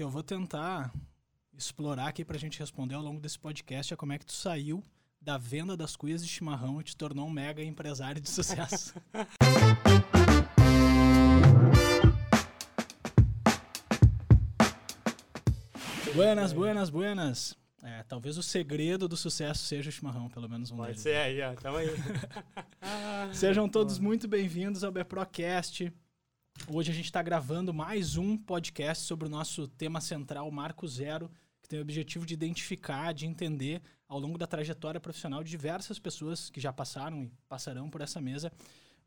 que eu vou tentar explorar aqui pra gente responder ao longo desse podcast é como é que tu saiu da venda das cuias de chimarrão e te tornou um mega empresário de sucesso. buenas, buenas, buenas. É, talvez o segredo do sucesso seja o chimarrão, pelo menos um Pode deles. ser aí, ó. Tamo aí. Sejam todos muito bem-vindos ao BeProcast. Hoje a gente está gravando mais um podcast sobre o nosso tema central, Marco Zero, que tem o objetivo de identificar, de entender, ao longo da trajetória profissional de diversas pessoas que já passaram e passarão por essa mesa,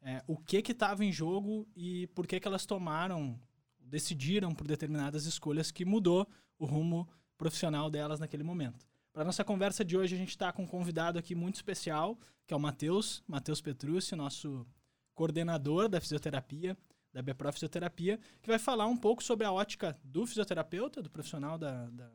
é, o que que estava em jogo e por que que elas tomaram, decidiram por determinadas escolhas que mudou o rumo profissional delas naquele momento. Para nossa conversa de hoje, a gente está com um convidado aqui muito especial, que é o Matheus, Matheus Petrucci, nosso coordenador da fisioterapia, da Bepro Fisioterapia, que vai falar um pouco sobre a ótica do fisioterapeuta, do profissional da, da,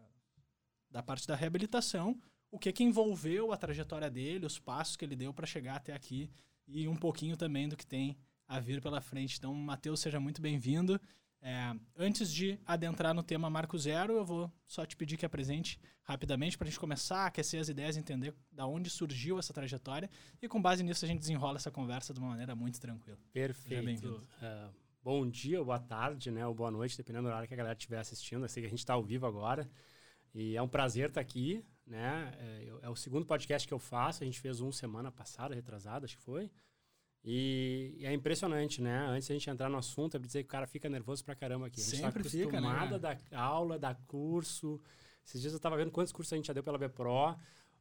da parte da reabilitação, o que que envolveu a trajetória dele, os passos que ele deu para chegar até aqui e um pouquinho também do que tem a vir pela frente. Então, Matheus, seja muito bem-vindo. É, antes de adentrar no tema Marco Zero, eu vou só te pedir que apresente rapidamente para a gente começar a aquecer as ideias, entender da onde surgiu essa trajetória e com base nisso a gente desenrola essa conversa de uma maneira muito tranquila. Perfeito. Uh, bom dia, boa tarde, né? Ou boa noite, dependendo do horário que a galera estiver assistindo. Eu sei que a gente está ao vivo agora. E é um prazer estar aqui, né? É, é o segundo podcast que eu faço. A gente fez um semana passada, retrasada, acho que foi. E, e é impressionante, né? Antes de a gente entrar no assunto, é pra dizer que o cara fica nervoso pra caramba aqui. A gente Sempre tá fica, né? acostumado a dar aula, dar curso. Esses dias eu tava vendo quantos cursos a gente já deu pela Bepro,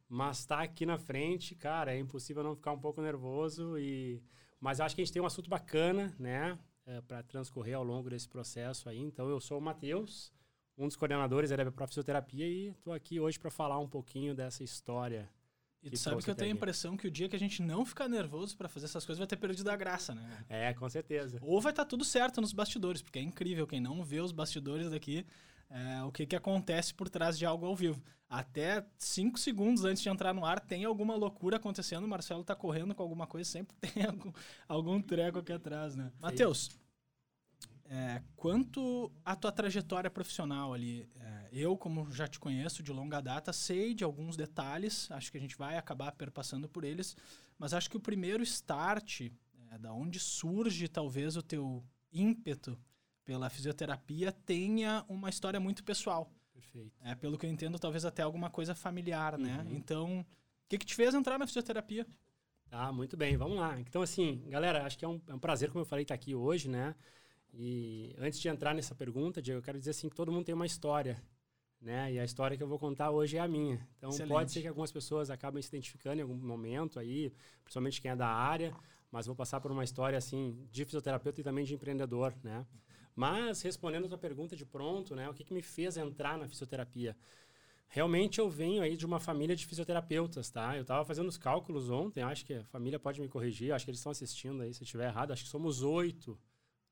mas tá aqui na frente, cara, é impossível não ficar um pouco nervoso. E... Mas eu acho que a gente tem um assunto bacana, né? É, para transcorrer ao longo desse processo aí. Então, eu sou o Matheus, um dos coordenadores da Bepro Fisioterapia e tô aqui hoje para falar um pouquinho dessa história. E tu sabe que eu tenho a impressão que o dia que a gente não ficar nervoso para fazer essas coisas vai ter perdido a graça, né? É, com certeza. Ou vai estar tudo certo nos bastidores, porque é incrível quem não vê os bastidores daqui, é, o que, que acontece por trás de algo ao vivo. Até cinco segundos antes de entrar no ar tem alguma loucura acontecendo, o Marcelo tá correndo com alguma coisa, sempre tem algum, algum treco aqui atrás, né? Matheus, é, quanto à tua trajetória profissional ali, é, eu, como já te conheço de longa data, sei de alguns detalhes, acho que a gente vai acabar perpassando por eles, mas acho que o primeiro start, é, da onde surge talvez o teu ímpeto pela fisioterapia, tenha uma história muito pessoal. Perfeito. É, pelo que eu entendo, talvez até alguma coisa familiar, né? Uhum. Então, o que, que te fez entrar na fisioterapia? Tá, muito bem, vamos lá. Então, assim, galera, acho que é um, é um prazer, como eu falei, estar aqui hoje, né? E antes de entrar nessa pergunta, Diego, eu quero dizer assim que todo mundo tem uma história, né? E a história que eu vou contar hoje é a minha. Então, Excelente. pode ser que algumas pessoas acabem se identificando em algum momento aí, principalmente quem é da área, mas vou passar por uma história, assim, de fisioterapeuta e também de empreendedor, né? Mas, respondendo a tua pergunta de pronto, né? O que, que me fez entrar na fisioterapia? Realmente eu venho aí de uma família de fisioterapeutas, tá? Eu estava fazendo os cálculos ontem, acho que a família pode me corrigir, acho que eles estão assistindo aí, se estiver errado, acho que somos oito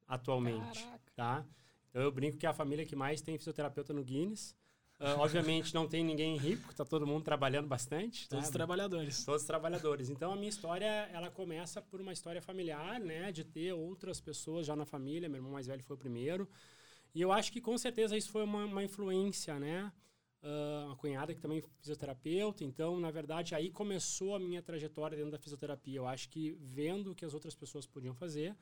atualmente, Caraca. tá? Então eu brinco que é a família que mais tem fisioterapeuta no Guinness. Ah, obviamente não tem ninguém rico, tá todo mundo trabalhando bastante, Todos tá? os trabalhadores. Todos os trabalhadores. Então a minha história, ela começa por uma história familiar, né, de ter outras pessoas já na família. Meu irmão mais velho foi o primeiro. E eu acho que com certeza isso foi uma, uma influência, né? Uma cunhada que também é fisioterapeuta. Então, na verdade, aí começou a minha trajetória dentro da fisioterapia. Eu acho que vendo o que as outras pessoas podiam fazer,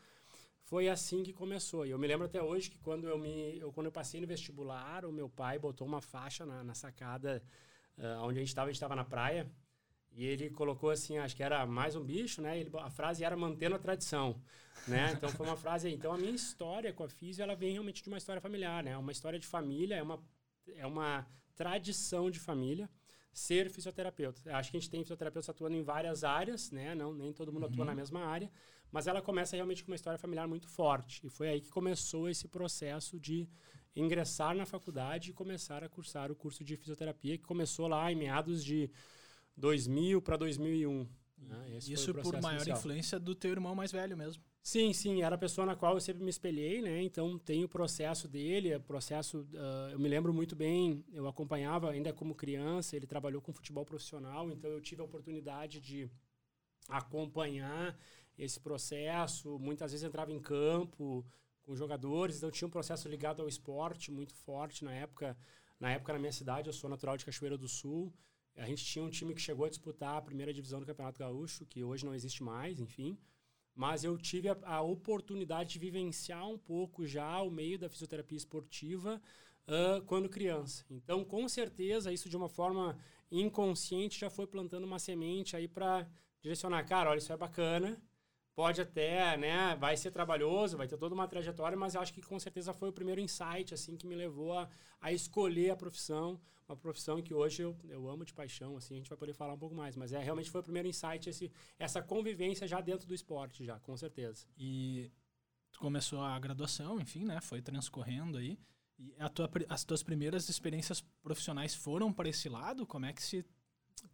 foi assim que começou. E eu me lembro até hoje que quando eu me, eu, quando eu passei no vestibular, o meu pai botou uma faixa na, na sacada ah, onde a gente estava, a gente estava na praia. E ele colocou assim, acho que era mais um bicho, né? Ele, a frase era mantendo a tradição, né? Então foi uma frase aí. Então a minha história com a físio, ela vem realmente de uma história familiar, né? Uma história de família, é uma, é uma tradição de família ser fisioterapeuta. Eu Acho que a gente tem fisioterapeutas atuando em várias áreas, né? Não, nem todo mundo atua na mesma área, mas ela começa realmente com uma história familiar muito forte. E foi aí que começou esse processo de ingressar na faculdade e começar a cursar o curso de fisioterapia, que começou lá em meados de 2000 para 2001. né? Isso o por maior inicial. influência do teu irmão mais velho mesmo. Sim, sim, era a pessoa na qual eu sempre me espelhei, né? Então tem o processo dele, é processo. ah, eu me lembro muito bem, eu acompanhava ainda como criança, ele trabalhou com futebol profissional, então eu tive a oportunidade de acompanhar esse processo. Muitas vezes entrava em campo com jogadores, então tinha um processo ligado ao esporte muito forte na época. Na época, na minha cidade, eu sou natural de Cachoeira do Sul. A gente tinha um time que chegou a disputar a primeira divisão do Campeonato Gaúcho, que hoje não existe mais, enfim. Mas eu tive a, a oportunidade de vivenciar um pouco já o meio da fisioterapia esportiva uh, quando criança. Então, com certeza, isso de uma forma inconsciente já foi plantando uma semente aí para direcionar. Cara, olha, isso é bacana, pode até, né, vai ser trabalhoso, vai ter toda uma trajetória, mas eu acho que com certeza foi o primeiro insight, assim, que me levou a, a escolher a profissão, uma profissão que hoje eu, eu amo de paixão, assim, a gente vai poder falar um pouco mais, mas é realmente foi o primeiro insight, esse, essa convivência já dentro do esporte, já, com certeza. E tu começou a graduação, enfim, né, foi transcorrendo aí, e tua, as tuas primeiras experiências profissionais foram para esse lado? Como é que se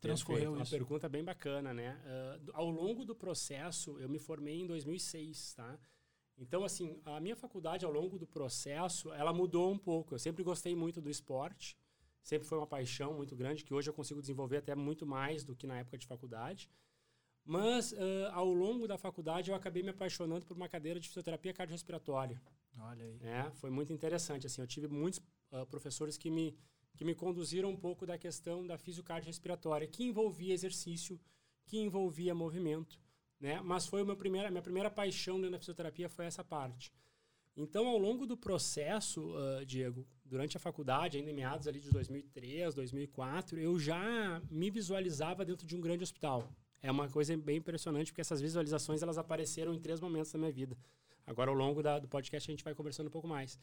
transcorreu Perfeito. isso? Uma pergunta bem bacana, né? Uh, ao longo do processo, eu me formei em 2006, tá? Então, assim, a minha faculdade, ao longo do processo, ela mudou um pouco. Eu sempre gostei muito do esporte, sempre foi uma paixão muito grande, que hoje eu consigo desenvolver até muito mais do que na época de faculdade. Mas, uh, ao longo da faculdade, eu acabei me apaixonando por uma cadeira de fisioterapia cardiorrespiratória. Olha aí. É, foi muito interessante. Assim, eu tive muitos uh, professores que me que me conduziram um pouco da questão da fisiocardiorrespiratória, que envolvia exercício, que envolvia movimento, né? Mas foi a primeira, minha primeira paixão dentro da fisioterapia foi essa parte. Então, ao longo do processo, uh, Diego, durante a faculdade, ainda em meados ali de 2003, 2004, eu já me visualizava dentro de um grande hospital. É uma coisa bem impressionante, porque essas visualizações elas apareceram em três momentos da minha vida. Agora, ao longo da, do podcast, a gente vai conversando um pouco mais.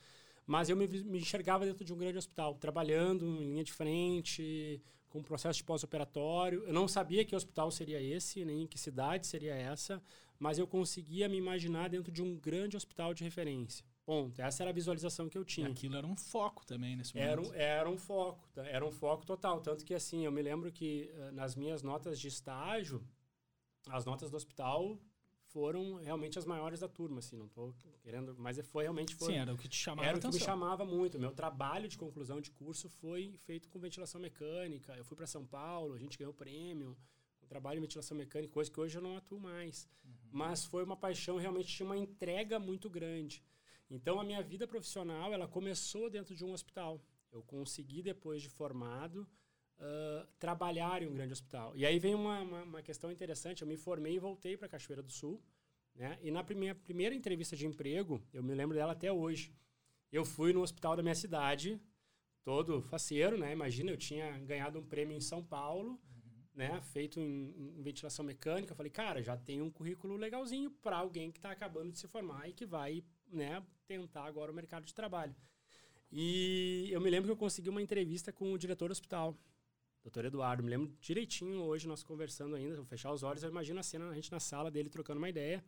Mas eu me, me enxergava dentro de um grande hospital, trabalhando em linha de frente, com processo de pós-operatório. Eu não sabia que hospital seria esse, nem que cidade seria essa, mas eu conseguia me imaginar dentro de um grande hospital de referência. Ponto. Essa era a visualização que eu tinha. E aquilo era um foco também nesse momento. Era um, era um foco, tá? era um foco total. Tanto que, assim, eu me lembro que uh, nas minhas notas de estágio, as notas do hospital foram realmente as maiores da turma, assim, não estou querendo, mas foi realmente foi, Sim, era o que te chamava Era o que me chamava muito. Meu trabalho de conclusão de curso foi feito com ventilação mecânica. Eu fui para São Paulo, a gente ganhou prêmio, um trabalho de ventilação mecânica, coisa que hoje eu não atuo mais. Uhum. Mas foi uma paixão, realmente tinha uma entrega muito grande. Então a minha vida profissional, ela começou dentro de um hospital. Eu consegui depois de formado uh, trabalhar em um grande hospital. E aí vem uma, uma, uma questão interessante. Eu me formei e voltei para Cachoeira do Sul. Né? E na minha primeira entrevista de emprego, eu me lembro dela até hoje. Eu fui no hospital da minha cidade, todo faceiro, né? Imagina, eu tinha ganhado um prêmio em São Paulo, uhum. né? Feito em, em, ventilação mecânica. Eu falei, cara, já tem um currículo legalzinho para alguém que está acabando de se formar e que vai, né? Tentar agora o mercado de trabalho. E eu me lembro que eu consegui uma entrevista com o diretor do hospital. Doutor Eduardo, me lembro direitinho hoje, nós conversando ainda, vou fechar os olhos, eu imagino a cena, a gente na sala dele trocando uma ideia.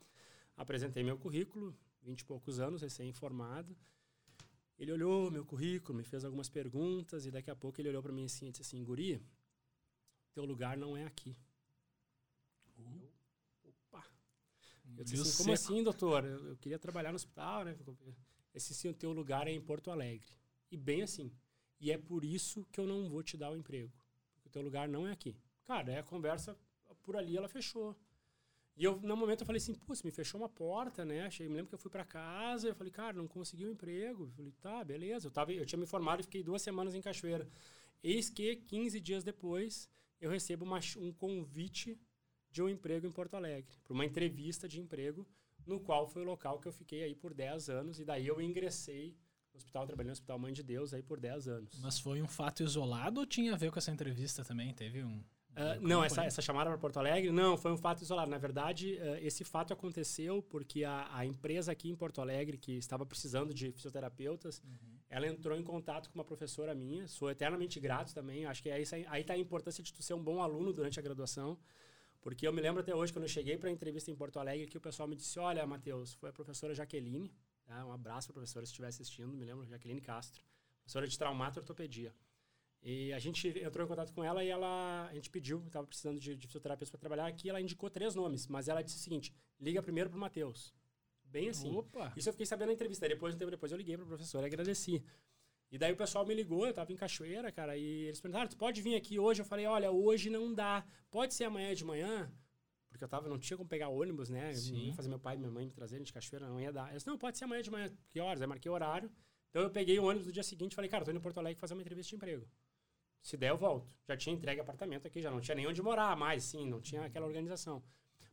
Apresentei meu currículo, vinte e poucos anos, recém-formado. Ele olhou meu currículo, me fez algumas perguntas e daqui a pouco ele olhou para mim assim e disse assim, Guri, teu lugar não é aqui. Uh. Eu, opa! Eu disse assim, como assim, doutor? Eu, eu, queria trabalhar no hospital, né? Esse sim, o teu lugar é em Porto Alegre. E bem assim. E é por isso que eu não vou te dar o emprego o teu lugar não é aqui. Cara, aí a conversa por ali ela fechou. E eu, no momento, eu falei assim, putz, me fechou uma porta, né? Achei, me lembro que eu fui para casa, eu falei, cara, não consegui um emprego. Eu falei, tá, beleza. Eu, tava, eu tinha me formado e fiquei duas semanas em Cachoeira. Eis que, 15 dias depois, eu recebo uma, um convite de um emprego em Porto Alegre, para uma entrevista de emprego, no qual foi o local que eu fiquei aí por 10 anos, e daí eu ingressei hospital, trabalhei no Hospital Mãe de Deus aí por 10 anos. Mas foi um fato isolado ou tinha a ver com essa entrevista também? Teve um. Uh, não, essa, essa chamada para Porto Alegre, não, foi um fato isolado. Na verdade, uh, esse fato aconteceu porque a, a, empresa aqui em Porto Alegre, que estava precisando de fisioterapeutas, uhum. ela entrou em contato com uma professora minha. Sou eternamente grato também. Acho que aí está a importância de tu ser um bom aluno durante a graduação. Porque eu me lembro até hoje, quando eu cheguei para a entrevista em Porto Alegre, que o pessoal me disse: Olha, Matheus, foi a professora Jaqueline, Tá? Um abraço para a professora se estiver assistindo, me lembro, Jaqueline Castro, professora de traumato ortopedia. E a gente entrou em contato com ela e ela, a gente pediu, estava precisando de, de fisioterapeuta para trabalhar aqui, ela indicou três nomes, mas ela disse o seguinte: liga primeiro para o Matheus. Bem assim. Opa. Isso eu fiquei sabendo na entrevista. Depois, um tempo depois, eu liguei para a professora e agradeci. E daí o pessoal me ligou, eu estava em Cachoeira, cara, e eles perguntaram: tu pode vir aqui hoje? Eu falei: olha, hoje não dá. Pode ser amanhã de manhã? Porque eu tava, não tinha como pegar ônibus, né? Sim. Eu ia fazer meu pai e minha mãe me trazerem de cachoeira, não ia dar. Eu disse, não, pode ser amanhã de manhã. Que horas? Aí marquei o horário. Então eu peguei o ônibus no dia seguinte e falei, cara, tô indo em Porto Alegre fazer uma entrevista de emprego. Se der, eu volto. Já tinha entregue apartamento aqui, já não tinha nem onde morar mais, sim, não tinha aquela organização.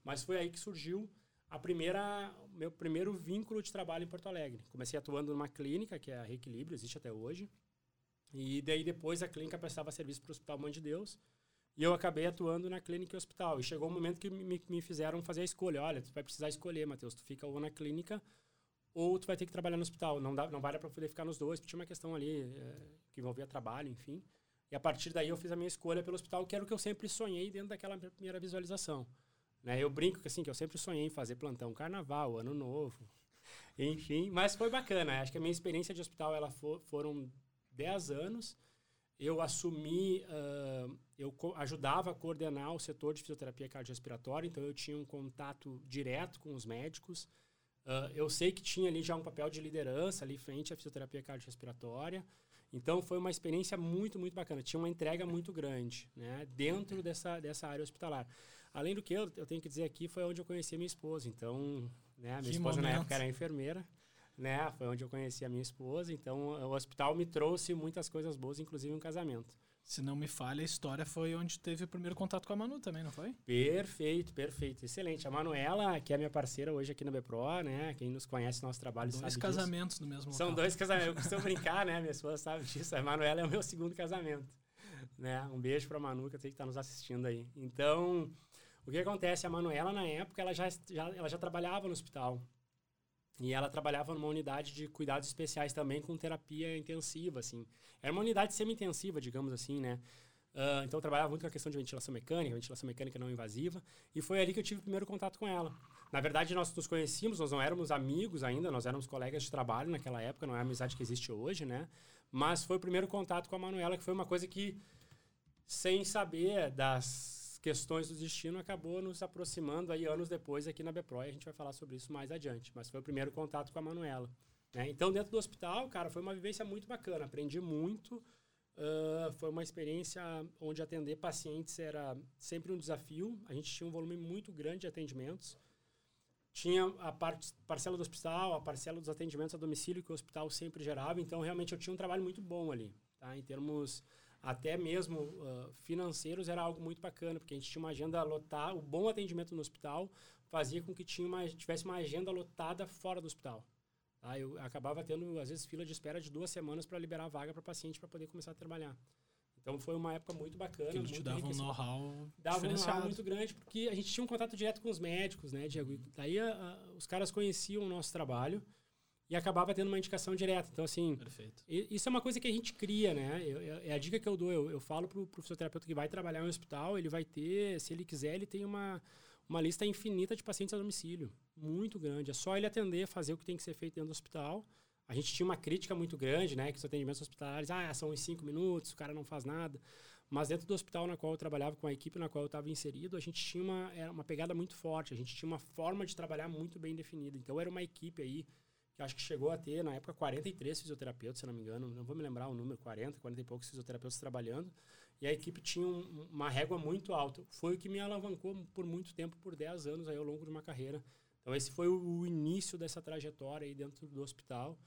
Mas foi aí que surgiu a primeira, meu primeiro vínculo de trabalho em Porto Alegre. Comecei atuando numa clínica, que é a Reequilíbrio, existe até hoje. E daí depois a clínica prestava serviço para o Hospital Mãe de Deus. E eu acabei atuando na clínica e hospital. E chegou um momento que me, me fizeram fazer a escolha. Olha, tu vai precisar escolher, Matheus. Tu fica ou na clínica ou tu vai ter que trabalhar no hospital. Não, dá, não dar para poder ficar nos dois, tinha uma questão ali é, que envolvia trabalho, enfim. E a partir daí eu fiz a minha escolha pelo hospital, que era o que eu sempre sonhei dentro daquela primeira visualização. Né? Eu brinco que, assim, que eu sempre sonhei em fazer plantão carnaval, ano novo, enfim. Mas foi bacana. Acho que a minha experiência de hospital ela for, foram 10 anos. Eu assumi, uh, eu ajudava a coordenar o setor de fisioterapia cardiorrespiratória, então eu tinha um contato direto com os médicos. Uh, eu sei que tinha ali já um papel de liderança ali frente à fisioterapia cardiorrespiratória. Então foi uma experiência muito, muito bacana. Tinha uma entrega muito grande né, dentro dessa, dessa área hospitalar. Além do que, eu, eu tenho que dizer aqui, foi onde eu conheci a minha esposa. Então, né, a minha que esposa momento. na época era enfermeira né? Foi onde eu conheci a minha esposa. Então, o hospital me trouxe muitas coisas boas, inclusive um casamento. Se não me falha, a história foi onde teve o primeiro contato com a Manu também, não foi? Perfeito, perfeito. Excelente. A Manuela, que é minha parceira hoje aqui na Bepro, né? Quem nos conhece nosso trabalho dois sabe Dois casamentos no mesmo São dois casamentos. Eu costumo brincar, né? Minha esposa sabe disso. A Manuela é o meu segundo casamento. Né? Um beijo pra Manu, que eu sei que está nos assistindo aí. Então, o que acontece? A Manuela, na época, ela já, já, ela já trabalhava no hospital. E ela trabalhava numa unidade de cuidados especiais também com terapia intensiva, assim. Era uma unidade semi-intensiva, digamos assim, né? Uh, então, eu trabalhava muito com a questão de ventilação mecânica, ventilação mecânica não invasiva. E foi ali que eu tive o primeiro contato com ela. Na verdade, nós nos conhecíamos, nós não éramos amigos ainda, nós éramos colegas de trabalho naquela época, não é a amizade que existe hoje, né? Mas foi o primeiro contato com a Manuela, que foi uma coisa que, sem saber das questões do destino acabou nos aproximando aí anos depois aqui na Bepro e a gente vai falar sobre isso mais adiante. Mas foi o primeiro contato com a Manuela. Né? Então, dentro do hospital, cara, foi uma vivência muito bacana. Aprendi muito. Uh, foi uma experiência onde atender pacientes era sempre um desafio. A gente tinha um volume muito grande de atendimentos. Tinha a parte, parcela do hospital, a parcela dos atendimentos a domicílio que o hospital sempre gerava. Então, realmente, eu tinha um trabalho muito bom ali, tá? em termos até mesmo uh, financeiros, era algo muito bacana, porque a gente tinha uma agenda lotada, o bom atendimento no hospital fazia com que tinha uma, tivesse uma agenda lotada fora do hospital. Tá? Eu acabava tendo, às vezes, fila de espera de duas semanas para liberar vaga para paciente para poder começar a trabalhar. Então foi uma época muito bacana. Que te dava um know-how Dava um know-how muito grande, porque a gente tinha um contato direto com os médicos, né, Diego? Daí a, a, os caras conheciam o nosso trabalho e acabava tendo uma indicação direta. Então, assim, Perfeito. isso é uma coisa que a gente cria, né? Eu, eu, é a dica que eu dou. Eu, eu falo pro, pro fisioterapeuta que vai trabalhar em um hospital, ele vai ter, se ele quiser, ele tem uma, uma lista infinita de pacientes a domicílio. Muito grande. É só ele atender, fazer o que tem que ser feito dentro do hospital. A gente tinha uma crítica muito grande, né? Que os atendimentos hospitalares, ah, são em cinco minutos, o cara não faz nada. Mas dentro do hospital na qual eu trabalhava, com a equipe na qual eu estava inserido, a gente tinha uma, era uma pegada muito forte. A gente tinha uma forma de trabalhar muito bem definida. Então, era uma equipe aí que acho que chegou a ter, na época, 43 fisioterapeutas, se não me engano, não vou me lembrar o número, 40, 40 e poucos fisioterapeutas trabalhando, e a equipe tinha um, uma régua muito alta. Foi o que me alavancou por muito tempo, por 10 anos aí ao longo de uma carreira. Então esse foi o, início dessa trajetória aí dentro do hospital.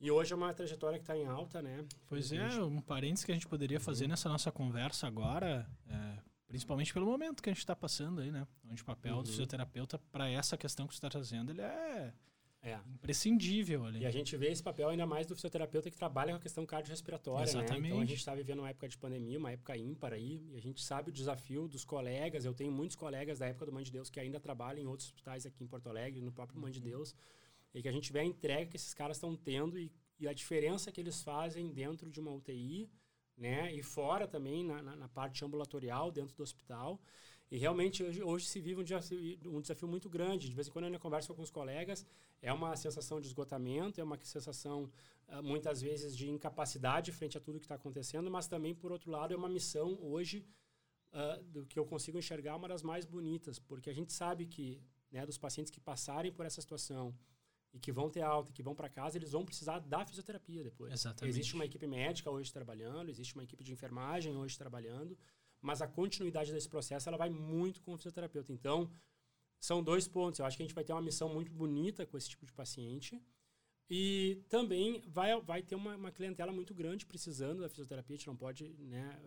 E hoje é uma trajetória que está em alta, né? Pois é, um parênteses que a gente poderia fazer uhum. nessa nossa conversa agora, é, principalmente pelo momento que a gente está passando aí, né? Onde o papel uhum. do fisioterapeuta para essa questão que você está trazendo, ele é é. Imprescindível ali. E a gente vê esse papel ainda mais do fisioterapeuta que trabalha com a questão cardiorrespiratória, Exatamente. Né? Então a gente está vivendo uma época de pandemia, uma época ímpar aí, e a gente sabe o desafio dos colegas. Eu tenho muitos colegas da época do Mãe de Deus que ainda trabalham em outros hospitais aqui em Porto Alegre, no próprio Mãe de uhum. Deus, e que a gente vê a entrega que esses caras estão tendo e, e, a diferença que eles fazem dentro de uma UTI, né? E fora também na, na, na parte ambulatorial dentro do hospital. E realmente hoje, hoje se vive um desafio, um desafio muito grande. De vez em quando eu converso com alguns colegas, é uma sensação de esgotamento, é uma sensação uh, muitas vezes de incapacidade frente a tudo que está acontecendo, mas também, por outro lado, é uma missão hoje uh, do que eu consigo enxergar uma das mais bonitas, porque a gente sabe que né, dos pacientes que passarem por essa situação e que vão ter alta e que vão para casa, eles vão precisar da fisioterapia depois. Exatamente. Existe uma equipe médica hoje trabalhando, existe uma equipe de enfermagem hoje trabalhando, mas a continuidade desse processo ela vai muito com o fisioterapeuta. Então, são dois pontos. Eu acho que a gente vai ter uma missão muito bonita com esse tipo de paciente. E também vai, vai ter uma, uma clientela muito grande precisando da fisioterapia. A gente não pode né,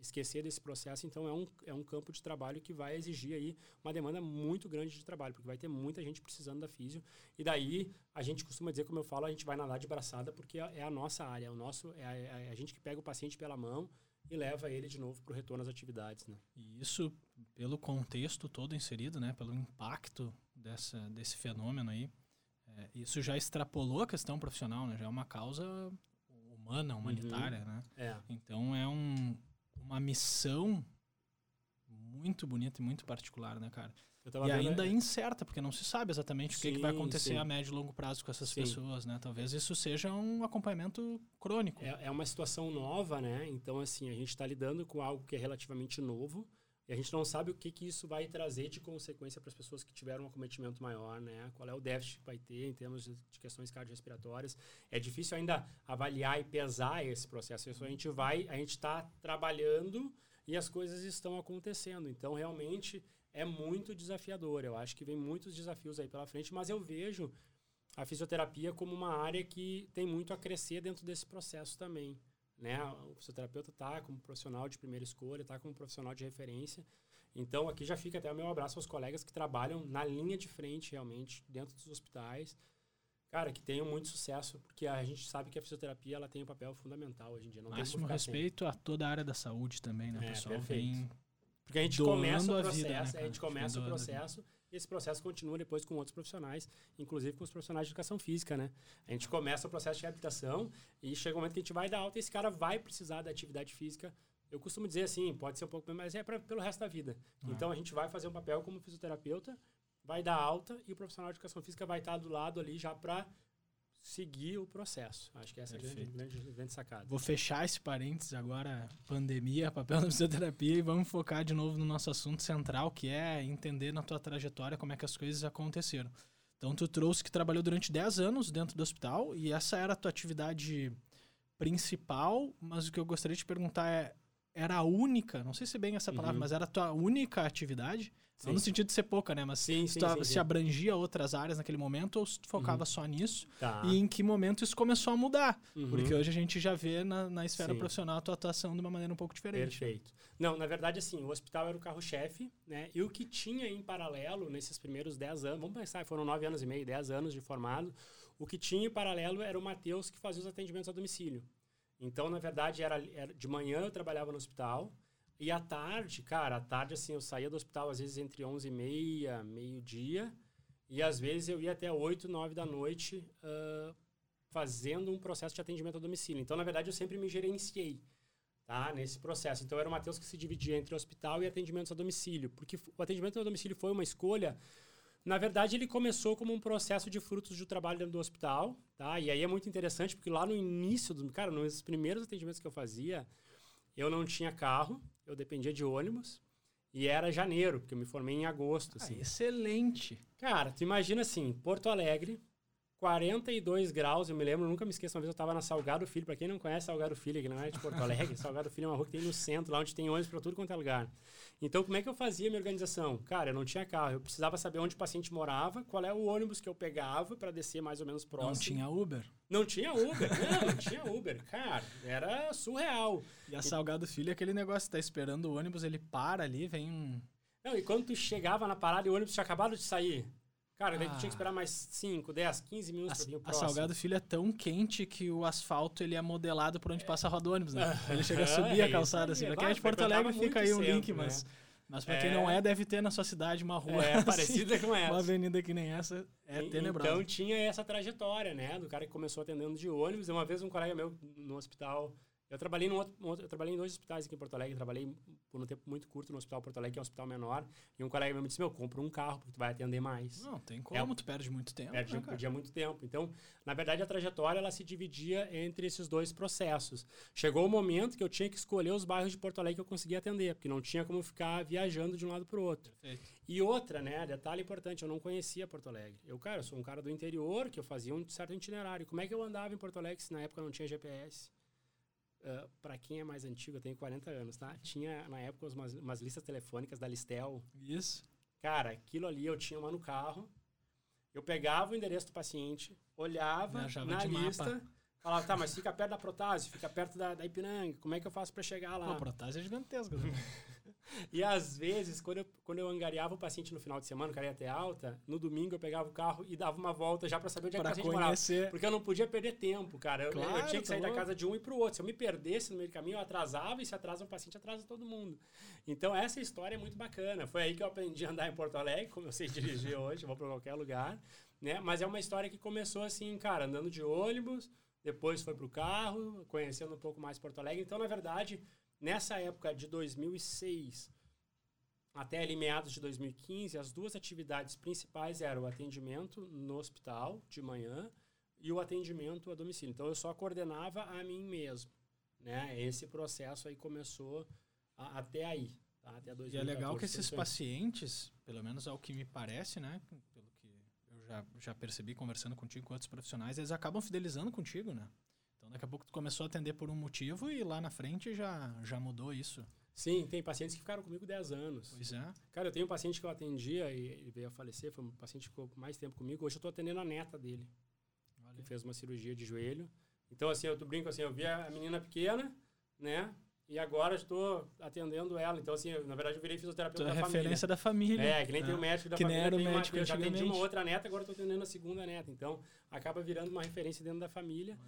esquecer desse processo. Então, é um, é um campo de trabalho que vai exigir aí uma demanda muito grande de trabalho, porque vai ter muita gente precisando da físio. E daí, a gente costuma dizer, como eu falo, a gente vai nadar de braçada, porque é a nossa área, é, o nosso, é a, é a gente que pega o paciente pela mão e leva ele de novo para o retorno às atividades. Né? E isso, pelo contexto todo inserido, né, pelo impacto dessa, desse fenômeno aí, é, isso já extrapolou a questão profissional, né? já é uma causa humana, humanitária. Uhum. Né? É. Então é um, uma missão muito bonita e muito particular, né, cara? e ainda é... incerta, porque não se sabe exatamente sim, o que, que vai acontecer sim. a médio e longo prazo com essas sim. pessoas, né? Talvez isso seja um acompanhamento crônico. É, é uma situação nova, né? Então, assim, a gente está lidando com algo que é relativamente novo e a gente não sabe o que, que isso vai trazer de consequência para as pessoas que tiveram um acometimento maior, né? Qual é o déficit que vai ter em termos de, questões cardiorrespiratórias. É difícil ainda avaliar e pesar esse processo. Isso a gente vai, a gente está trabalhando e as coisas estão acontecendo. Então, realmente é muito desafiador. Eu acho que vem muitos desafios aí pela frente, mas eu vejo a fisioterapia como uma área que tem muito a crescer dentro desse processo também. Né? O fisioterapeuta está como profissional de primeira escolha, está como profissional de referência. Então, aqui já fica até o meu abraço aos colegas que trabalham na linha de frente, realmente, dentro dos hospitais. Cara, que tenham muito sucesso, porque a gente sabe que a fisioterapia ela tem um papel fundamental hoje em dia. Não Máximo respeito sem. a toda a área da saúde também, né? É, pessoal perfeito. vem porque a gente começa o processo, a, vida, né, a gente começa o processo e esse processo continua depois com outros profissionais, inclusive com os profissionais de educação física, né? A gente começa o processo de reabilitação e chega o um momento que a gente vai dar alta e esse cara vai precisar da atividade física. Eu costumo dizer assim, pode ser um pouco, mas é pra, pelo resto da vida. Ah. Então a gente vai fazer um papel como fisioterapeuta, vai dar alta e o profissional de educação física vai estar do lado ali já para seguir o processo. Acho que essa é a grande, grande, grande sacada. Vou fechar esse parênteses agora, pandemia, papel da fisioterapia, e vamos focar de novo no nosso assunto central, que é entender na tua trajetória como é que as coisas aconteceram. Então, tu trouxe que trabalhou durante 10 anos dentro do hospital, e essa era a tua atividade principal, mas o que eu gostaria de te perguntar é, era a única, não sei se é bem essa palavra, uhum. mas era a tua única atividade? Sim. Não no sentido de ser pouca, né? Mas sim, se, tu, se abrangia outras áreas naquele momento ou se tu focava uhum. só nisso? Tá. E em que momento isso começou a mudar? Uhum. Porque hoje a gente já vê na, na esfera sim. profissional a tua atuação de uma maneira um pouco diferente. Perfeito. Não, na verdade, assim, o hospital era o carro-chefe, né? E o que tinha em paralelo nesses primeiros 10 anos, vamos pensar, foram 9 anos e meio, 10 anos de formado, o que tinha em paralelo era o Matheus que fazia os atendimentos a domicílio. Então, na verdade, era, era de manhã eu trabalhava no hospital, e à tarde, cara, à tarde, assim, eu saía do hospital às vezes entre 11 e meia, meio-dia. E às vezes eu ia até 8, 9 da noite uh, fazendo um processo de atendimento a domicílio. Então, na verdade, eu sempre me gerenciei tá, nesse processo. Então, era o Matheus que se dividia entre hospital e atendimentos a domicílio. Porque o atendimento a domicílio foi uma escolha... Na verdade, ele começou como um processo de frutos do trabalho dentro do hospital, tá? E aí é muito interessante, porque lá no início, do, cara, nos primeiros atendimentos que eu fazia, eu não tinha carro, eu dependia de ônibus. E era janeiro, porque eu me formei em agosto. Ah, assim. Ah, excelente. Cara, tu imagina assim, Porto Alegre, 42 graus, eu me lembro, nunca me esqueço, uma vez eu estava na Salgado Filho, para quem não conhece Salgado Filho, que não é de Porto Alegre, Salgado Filho é uma rua que tem no centro, lá onde tem ônibus para tudo quanto é lugar. Então, como é que eu fazia minha organização? Cara, eu não tinha carro, eu precisava saber onde o paciente morava, qual é o ônibus que eu pegava para descer mais ou menos próximo. Não tinha Uber? Não tinha Uber, não, não tinha Uber. Cara, era surreal. E a Salgado Filho é aquele negócio, tá esperando o ônibus, ele para ali, vem um... Não, e quando tu chegava na parada e o ônibus tinha acabado de sair, Cara, daí ah. tu tinha que esperar mais 5, 10, 15 minutos a, pra vir o próximo. A Salgado Filho é tão quente que o asfalto ele é modelado por onde passa a roda ônibus, né? Ele chega a subir a calçada, assim. Pra quem é de Porto Alegre, fica aí o um link, né? mas... Mas pra quem não é, deve ter na sua cidade uma rua é, assim, parecida com essa. Uma avenida que nem essa é e, tenebrosa. Então tinha essa trajetória, né? Do cara que começou atendendo de ônibus. Uma vez um colega meu no hospital eu trabalhei, outro, eu trabalhei em dois hospitais aqui em Porto Alegre. Trabalhei por um tempo muito curto no Hospital Porto Alegre, que é um hospital menor. E um colega meu me disse, meu, compra um carro, porque tu vai atender mais. Não, tem como, é, tu perde muito tempo. Perde, né, perdia muito tempo. Então, na verdade, a trajetória, ela se dividia entre esses dois processos. Chegou o momento que eu tinha que escolher os bairros de Porto Alegre que eu conseguia atender, porque não tinha como ficar viajando de um lado para o outro. Perfeito. E outra, né, detalhe importante, eu não conhecia Porto Alegre. Eu, cara, eu sou um cara do interior, que eu fazia um certo itinerário. Como é que eu andava em Porto Alegre se na época não tinha GPS? Uh, para quem é mais antigo, eu tenho 40 anos, tá? Tinha na época umas, umas listas telefônicas da Listel. Isso. Cara, aquilo ali eu tinha uma no carro. Eu pegava o endereço do paciente, olhava Viajava na lista, mapa. falava, tá, mas fica perto da Protásio, fica perto da, da Ipiranga, como é que eu faço para chegar lá? Pô, a protase é gigantesca. E às vezes, quando eu, quando eu angariava o paciente no final de semana, o cara ia ter alta, no domingo eu pegava o carro e dava uma volta já para saber onde é que o paciente morava. conhecer. Porque eu não podia perder tempo, cara. Eu, eu Claro, tinha que tá sair da louco. casa de um e pro outro. Se eu me perdesse no meio do caminho, eu atrasava, e se atrasa um paciente, atrasa todo mundo. Então, essa história é muito bacana. Foi aí que eu aprendi a andar em Porto Alegre, como eu sei dirigir hoje, eu vou para qualquer lugar. Né? Mas é uma história que começou assim, cara, andando de ônibus, depois foi pro carro, conhecendo um pouco mais Porto Alegre. Então, na verdade, nessa época de 2006 até ali meados de 2015, as duas atividades principais eram o atendimento no hospital de manhã e o atendimento a domicílio. Então eu só coordenava a mim mesmo, né? Esse processo aí começou a- até aí, tá? Até E 2014. é legal que esses pacientes, pelo menos ao que me parece, né? Pelo que eu já, já percebi conversando contigo com outros profissionais, eles acabam fidelizando contigo, né? Então daqui a pouco tu começou a atender por um motivo e lá na frente já, já mudou isso. Sim, tem pacientes que ficaram comigo 10 anos. Pois é. Cara, eu tenho um paciente que eu atendia e ele veio a falecer, foi um paciente que ficou mais tempo comigo. Hoje eu estou atendendo a neta dele. Olha. que fez uma cirurgia de joelho. Então, assim, eu brinco assim, eu vi a menina pequena, né? E agora estou atendendo ela. Então, assim, eu, na verdade, eu virei fisioterapeuta é da referência da família. família. É, que nem tem o médico da Que nem família. era o tem uma- médico eu já atendi uma outra neta, agora estou atendendo a segunda neta. Então, acaba virando uma referência dentro da família.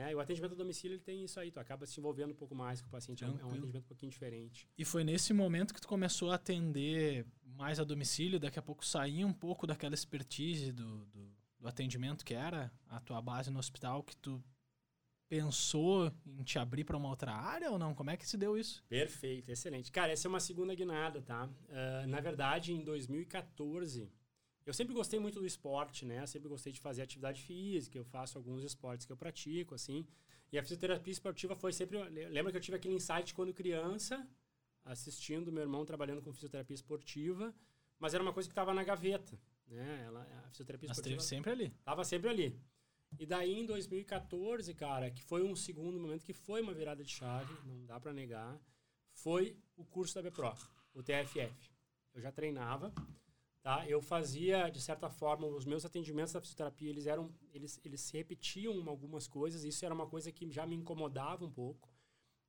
Né? E o atendimento a domicílio, ele tem isso aí. Tu acaba se envolvendo um pouco mais com o paciente. É um, é um Tranquilo. atendimento um pouquinho diferente. E foi nesse momento que tu começou a atender mais a domicílio, daqui a pouco saía um pouco daquela expertise do, do, do atendimento que era a tua base no hospital, que tu pensou em te abrir para uma outra área ou não? Como é que se deu isso? Perfeito, excelente. Cara, essa é uma segunda guinada, tá? Ah, na verdade, em 2014, eu sempre gostei muito do esporte, né? Sempre gostei de fazer atividade física, eu faço alguns esportes que eu pratico, assim. E a fisioterapia esportiva foi sempre... Lembra que eu tive aquele insight quando criança, assistindo meu irmão trabalhando com fisioterapia esportiva, mas era uma coisa que estava na gaveta, né? Ela, a fisioterapia Mas esportiva... teve sempre ali. Tava sempre ali. E daí em 2014, cara, que foi um segundo momento que foi uma virada de chave, não dá pra negar, foi o curso da BPRO, o TFF. Eu já treinava, tá? Eu fazia de certa forma os meus atendimentos da fisioterapia, eles eram eles eles se repetiam algumas coisas, isso era uma coisa que já me incomodava um pouco.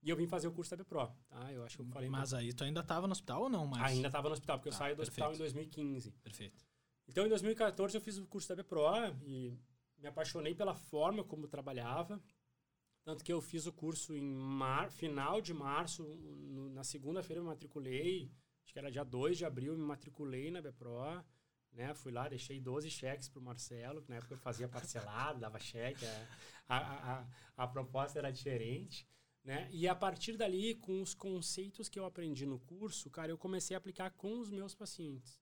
E eu vim fazer o curso da BPRO, tá? Eu acho que eu falei Mas aí tu ainda estava no hospital ou não? Mas... ainda estava no hospital, porque eu Tá, saí do hospital em perfeito. 2015. Perfeito. Então, em 2014, eu fiz o curso da BPRO e me apaixonei pela forma como trabalhava. Tanto que eu fiz o curso em mar, final de março, no- na segunda-feira eu me matriculei, acho que era dia 2 de abril, me matriculei na BPRO. Né, fui lá, deixei 12 cheques para o Marcelo, que na época eu fazia parcelado, dava cheque, a, a, a, a proposta era diferente. Né? E a partir dali, com os conceitos que eu aprendi no curso, cara, eu comecei a aplicar com os meus pacientes.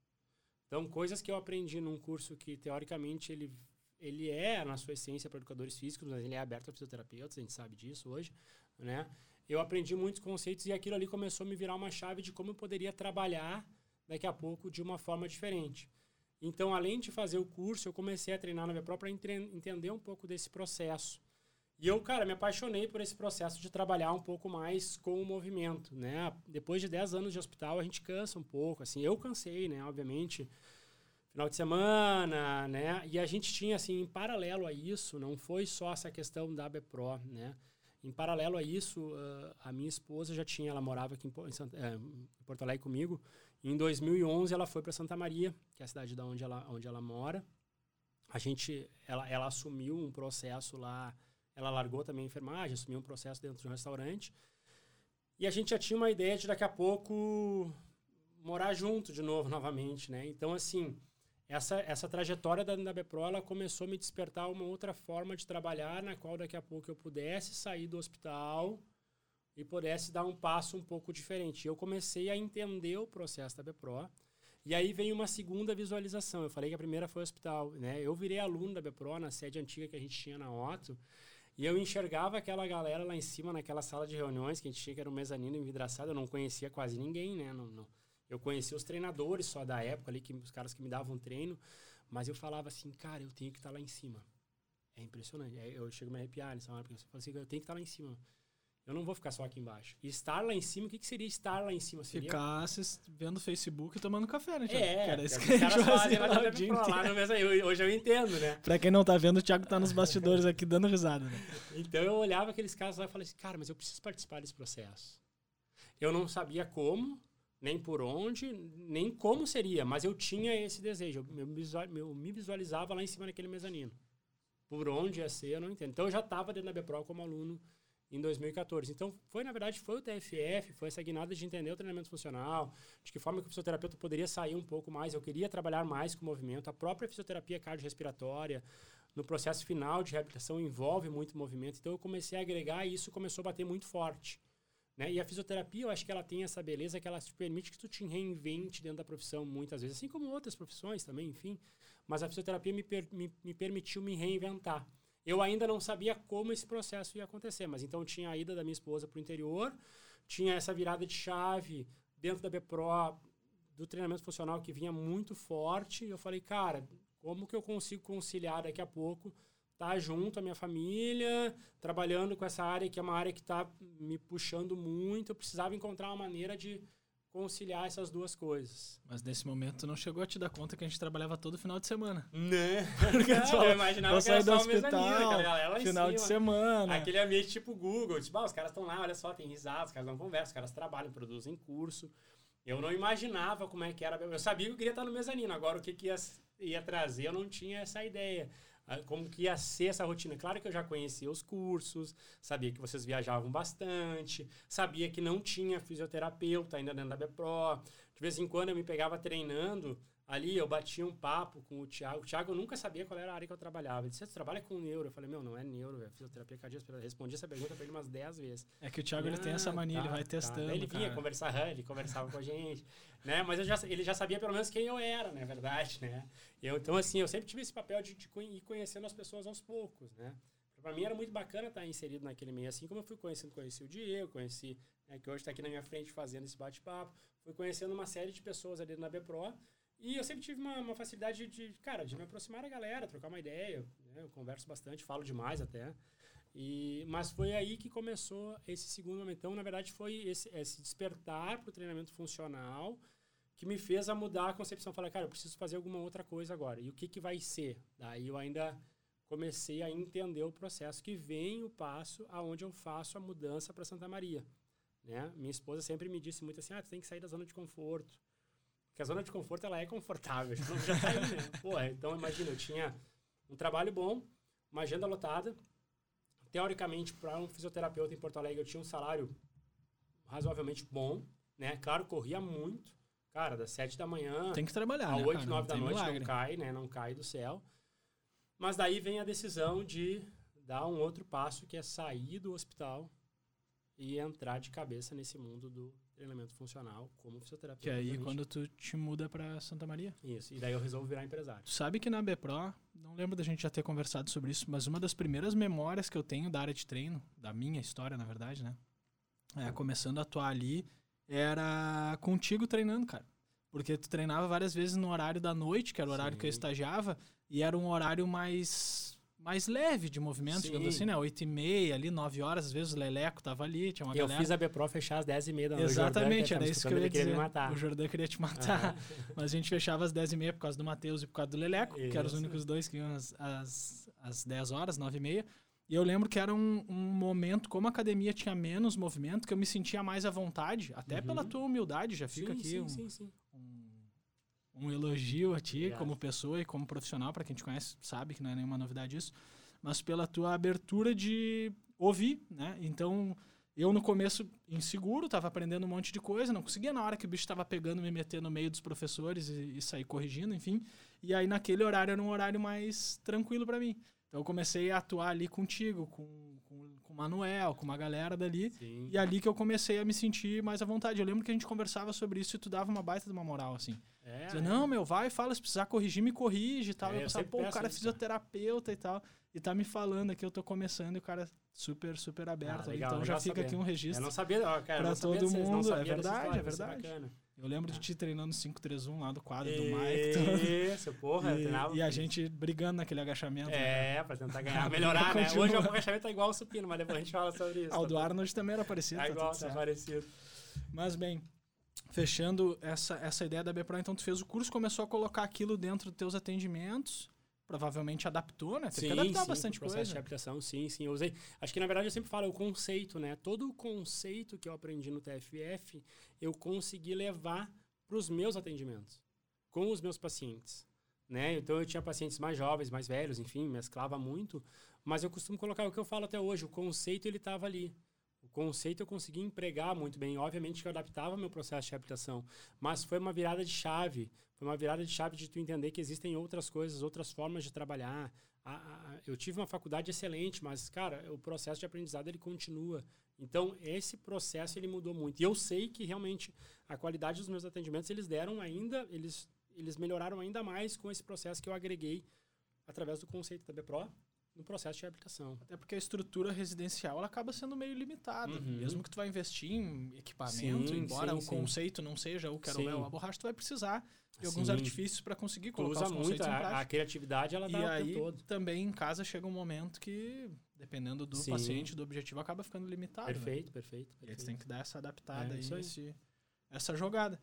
Então, coisas que eu aprendi num curso que, teoricamente, ele, ele é, na sua essência, para educadores físicos, mas ele é aberto a fisioterapeutas, a gente sabe disso hoje, né? Eu aprendi muitos conceitos e aquilo ali começou a me virar uma chave de como eu poderia trabalhar daqui a pouco de uma forma diferente. Então, além de fazer o curso, eu comecei a treinar na minha própria entender um pouco desse processo. E eu, cara, me apaixonei por esse processo de trabalhar um pouco mais com o movimento, né? Depois de 10 anos de hospital, a gente cansa um pouco, assim. Eu cansei, né? Obviamente, final de semana, né? E a gente tinha, assim, em paralelo a isso, não foi só essa questão da BPRO, né? Em paralelo a isso, uh, a minha esposa já tinha, ela morava aqui em, Santa- eh, em Porto Alegre comigo. Em 2011, ela foi para Santa Maria, que é a cidade da onde ela, onde ela mora. A gente, ela, ela assumiu um processo lá, ela largou também a enfermagem, assumiu um processo dentro de um restaurante. E a gente já tinha uma ideia de daqui a pouco morar junto de novo, novamente, né? Então, assim, essa, essa trajetória da, Bepro, ela começou a me despertar uma outra forma de trabalhar, na qual daqui a pouco eu pudesse sair do hospital e pudesse dar um passo um pouco diferente. Eu comecei a entender o processo da Bepro, e aí veio uma segunda visualização. Eu falei que a primeira foi o hospital, né? Eu virei aluno da Bepro na sede antiga que a gente tinha na Otto, e eu enxergava aquela galera lá em cima, naquela sala de reuniões que a gente tinha, que era um mezanino envidraçado. Eu não conhecia quase ninguém, né? Não, não. Eu conhecia os treinadores só da época ali, que, os caras que me davam treino. Mas eu falava assim, cara, eu tenho que estar lá em cima. É impressionante. Eu chego a me arrepiar nessa hora, porque eu falo assim, eu tenho que estar lá em cima. Eu não vou ficar só aqui embaixo. E estar lá em cima, o que, que seria estar lá em cima? Seria... Ficar vendo Facebook e tomando café, né, Thiago? É, isso que que os caras fazem lá, lá dia no mesmo, Hoje eu entendo, né? Pra quem não tá vendo, o Thiago tá nos bastidores aqui dando risada, né? Então eu olhava aqueles caras lá e falei assim, cara, mas eu preciso participar desse processo. Eu não sabia como, nem por onde, nem como seria, mas eu tinha esse desejo. Eu me visualizava lá em cima naquele mezanino. Por onde ia ser, eu não entendo. Então eu já estava dentro da BPRO como aluno em 2014. Então foi, na verdade, foi o TFF, foi essa guinada de entender o treinamento funcional, de que forma que o fisioterapeuta poderia sair um pouco mais. Eu queria trabalhar mais com o movimento. A própria fisioterapia cardiorrespiratória, no processo final de reabilitação, envolve muito movimento. Então eu comecei a agregar e isso começou a bater muito forte. Né? E a fisioterapia, eu acho que ela tem essa beleza que ela te permite que tu te reinvente dentro da profissão muitas vezes, assim como outras profissões também, enfim. Mas a fisioterapia me, per- me, me permitiu me reinventar. Eu ainda não sabia como esse processo ia acontecer, mas então tinha a ida da minha esposa para o interior, tinha essa virada de chave dentro da BPRO, do treinamento funcional que vinha muito forte, e eu falei, cara, como que eu consigo conciliar daqui a pouco estar junto à minha família, trabalhando com essa área que é uma área que está me puxando muito, eu precisava encontrar uma maneira de conciliar essas duas coisas. Mas nesse momento não chegou a te dar conta que a gente trabalhava todo final de semana. Né? Porque falou, eu imaginava que era do só o mezanino, hospital, aquela galera final de cima. semana. Aquele ambiente tipo Google, tipo, ah, os caras estão lá, olha só, tem risada, os caras não conversam, os caras trabalham, produzem curso. Eu não imaginava como é que era. Eu sabia que eu queria estar no mezanino, agora o que, que ia, ia trazer, eu não tinha essa ideia. Como que ia ser essa rotina? Claro que eu já conhecia os cursos, sabia que vocês viajavam bastante, sabia que não tinha fisioterapeuta ainda dentro da BPRO. De vez em quando eu me pegava treinando, ali eu batia um papo com o Thiago. O Thiago eu nunca sabia qual era a área que eu trabalhava. Ele disse, você trabalha com neuro? Eu falei, meu, não é neuro, é fisioterapia cardíaca. Respondi essa pergunta pra ele umas 10 vezes. É que o Thiago ele tem essa Ah, mania, ele tá, vai tá. testando. Daí ele vinha cara. conversar, ele conversava com a gente, né? Mas já, ele já sabia pelo menos quem eu era, na verdade, né? Eu, então, assim, eu sempre tive esse papel de, de ir conhecendo as pessoas aos poucos, né? Pra mim era muito bacana estar inserido naquele meio, assim como eu fui conhecendo, conheci o Diego, conheci, né, que hoje está aqui na minha frente fazendo esse bate-papo, fui conhecendo uma série de pessoas ali na BPRO, e eu sempre tive uma, uma facilidade de, cara, de me aproximar da galera, trocar uma ideia, né? Eu converso bastante, falo demais até, e, mas foi aí que começou esse segundo momento. Então, na verdade, foi esse, esse despertar para o treinamento funcional que me fez a mudar a concepção. Falei, cara, eu preciso fazer alguma outra coisa agora. E o que, que vai ser? Daí eu ainda comecei a entender o processo que vem o passo aonde eu faço a mudança para Santa Maria. Né? Minha esposa sempre me disse muito assim, ah, tu tem que sair da zona de conforto. Porque a zona de conforto, ela é confortável. Não- já tá aí, né? Pô, então imagina, eu tinha um trabalho bom, uma agenda lotada, teoricamente, para um fisioterapeuta em Porto Alegre, eu tinha um salário razoavelmente bom, né? Claro, corria muito. Cara, das 7 da manhã Tem que trabalhar, às né, 8, cara? 9 da noite milagre. não cai, né? Não cai do céu. Mas daí vem a decisão de dar um outro passo, que é sair do hospital e entrar de cabeça nesse mundo do treinamento funcional como fisioterapeuta. Que aí quando tu te muda pra Santa Maria. Isso, e daí eu resolvo virar empresário. Tu sabe que na BPRO, não lembro da gente já ter conversado sobre isso, mas uma das primeiras memórias que eu tenho da área de treino, da minha história, na verdade, né? É, começando a atuar ali, era contigo treinando, cara. Porque tu treinava várias vezes no horário da noite, que era o horário que eu Sim. estagiava, e era um horário mais mais leve de movimento, digamos Sim. assim, né? 8 e meia, ali, 9 horas, às vezes o Leleco tava ali, tinha uma eu galera. fiz a BPRO fechar às 10h30 da noite. Exatamente, era isso que eu ia dizer. O Jordão queria te matar. Aham. Mas a gente fechava às 10h30 por causa do Matheus e por causa do Leleco, que eram os Isso. únicos dois que iam às, às, às 10 horas, 9h30. E eu lembro que era um, um momento, como a academia tinha menos movimento, que eu me sentia mais à vontade, até Uhum. pela tua humildade, já fica sim, aqui sim, um, sim, sim. Um, elogio a ti Obrigado. como pessoa e como profissional, para quem te conhece sabe que não é nenhuma novidade isso, mas pela tua abertura de ouvir, né? Então, eu no começo inseguro, estava aprendendo um monte de coisa, não conseguia na hora que o bicho estava pegando me meter no meio dos professores e, e sair corrigindo, enfim. E aí naquele horário era um horário mais tranquilo para mim. Então eu comecei a atuar ali contigo, com, com, Manuel, com uma galera dali. Sim. E ali que eu comecei a me sentir mais à vontade. Eu lembro que a gente conversava sobre isso e tu dava uma baita de uma moral, assim. É, Dizia, não, meu, vai, fala, se precisar corrigir, me corrige e tal. É, eu eu pensava, pô, o cara é cara. fisioterapeuta e tal. E tá me falando aqui, eu tô começando e o cara super, super aberto. Ah, legal, então já fica saber. aqui um Eu registro. não sabia, ó, cara, pra eu não sabia todo dessa- não mundo, é sabia dessa verdade, é verdade. Eu lembro de ti treinando 5-3-1 lá do quadro do Mike. Isso, porra, e, treinava. E a gente brigando naquele agachamento. É, né? pra tentar ganhar, melhorar, né? Hoje o agachamento tá igual ao supino, mas depois a gente fala sobre isso. Ah, o tá do? Arnold também era parecido. É tá igual, tá certo. parecido. Mas bem, fechando essa, essa ideia da B-Pro, então tu fez o curso, começou a colocar aquilo dentro dos teus atendimentos, provavelmente adaptou, né? Teve que adaptar bastante pro processo de coisa. aplicação, sim, sim. Eu usei. Acho que na verdade eu sempre falo o conceito, né? Todo o conceito que eu aprendi no TFF, eu consegui levar para os meus atendimentos, com os meus pacientes. Né? Então eu tinha pacientes mais jovens, mais velhos, enfim, mesclava muito, mas eu costumo colocar o que eu falo até hoje, o conceito ele estava ali. Conceito eu consegui empregar muito bem. Obviamente que eu adaptava meu processo de reabilitação, mas foi uma virada de chave. Foi uma virada de chave de tu entender que existem outras coisas, outras formas de trabalhar. A- a- eu tive uma faculdade excelente, mas, cara, o processo de aprendizado ele continua. Então, esse processo ele mudou muito. E eu sei que realmente a qualidade dos meus atendimentos eles deram ainda, eles, eles melhoraram ainda mais com esse processo que eu agreguei através do conceito da BPRO no processo de reabilitação. Até porque a estrutura residencial ela acaba sendo meio limitada. Uhum. Mesmo que tu vai investir em equipamento, Sim, embora sim, o sim. conceito não seja o caroel Sim. a borracha, tu vai precisar de alguns artifícios para conseguir Tu colocar usa os muito, em a, prática. a criatividade ela E dá o aí, todo. também em casa chega um momento que, dependendo do paciente, do objetivo, acaba ficando limitado. né? Perfeito, perfeito. E aí tu perfeito. tem que dar essa adaptada É, aí, aí. esse- essa jogada.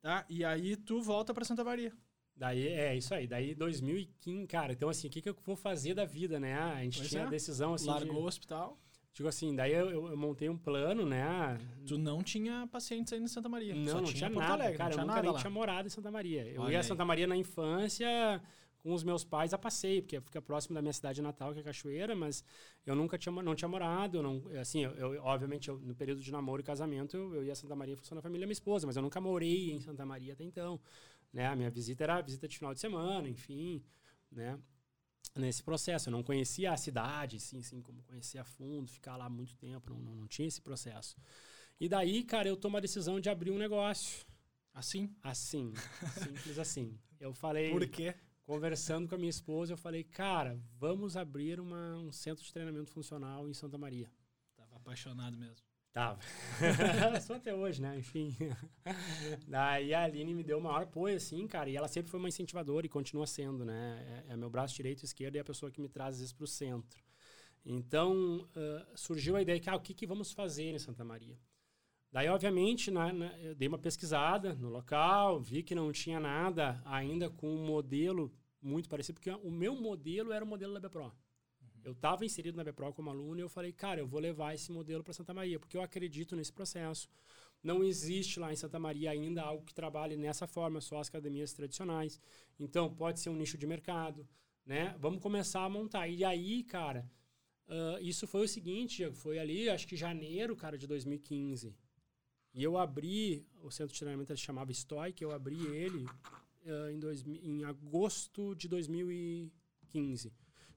Tá? E aí tu volta para Santa Maria. Daí, é isso aí. Daí 2015, cara, então assim, o que, que eu vou fazer da vida, né? A gente Pois tinha é. a decisão assim. Largou De, o hospital. digo assim, daí eu, eu- eu montei um plano, né? Tu não tinha pacientes ainda em Santa Maria. Não, só não tinha tinha nada, Alegre, cara. não eu tinha nunca nem lá. tinha morado em Santa Maria. Eu Olha ia a aí. Santa Maria na infância com os meus pais a passeio, porque fica próximo da minha cidade natal, que é Cachoeira, mas eu nunca tinha, não tinha morado, eu não, assim, eu, eu- obviamente, eu, no período de namoro e casamento, eu, eu ia a Santa Maria em função da família da minha esposa, mas eu nunca morei em Santa Maria até então, né? A minha visita era visita de final de semana, enfim, né? Nesse processo, eu não conhecia a cidade, sim, sim, como conhecer a fundo, ficar lá muito tempo, não, não, não tinha esse processo. E daí, cara, eu tomo a decisão de abrir um negócio. Assim? Assim, simples assim. Eu falei, Por quê? conversando com a minha esposa, eu falei, cara, vamos abrir uma, um centro de treinamento funcional em Santa Maria. Tava apaixonado mesmo. Tava. Só até hoje, né? Enfim. Daí a Aline me deu o maior apoio, assim, cara. E ela sempre foi uma incentivadora e continua sendo, né? É, é meu braço direito e esquerdo e é a pessoa que me traz às vezes pro centro. Então, ah, surgiu a ideia que, ah, o que, que vamos fazer em Santa Maria? Daí, obviamente, na- na- eu dei uma pesquisada no local, vi que não tinha nada ainda com um modelo muito parecido, porque o meu modelo era o modelo da BPRO. Eu estava inserido na BPRO como aluno e eu falei, cara, eu vou levar esse modelo para Santa Maria, porque eu acredito nesse processo. Não existe lá em Santa Maria ainda algo que trabalhe nessa forma, só as academias tradicionais. Então, pode ser um nicho de mercado, né? Vamos começar a montar. E aí, cara, ah, isso foi o seguinte, foi ali, acho que janeiro, cara, de 2015. E eu abri, o centro de treinamento ele chamava Stoic, eu abri ele ah, em, dois, em agosto de 2015.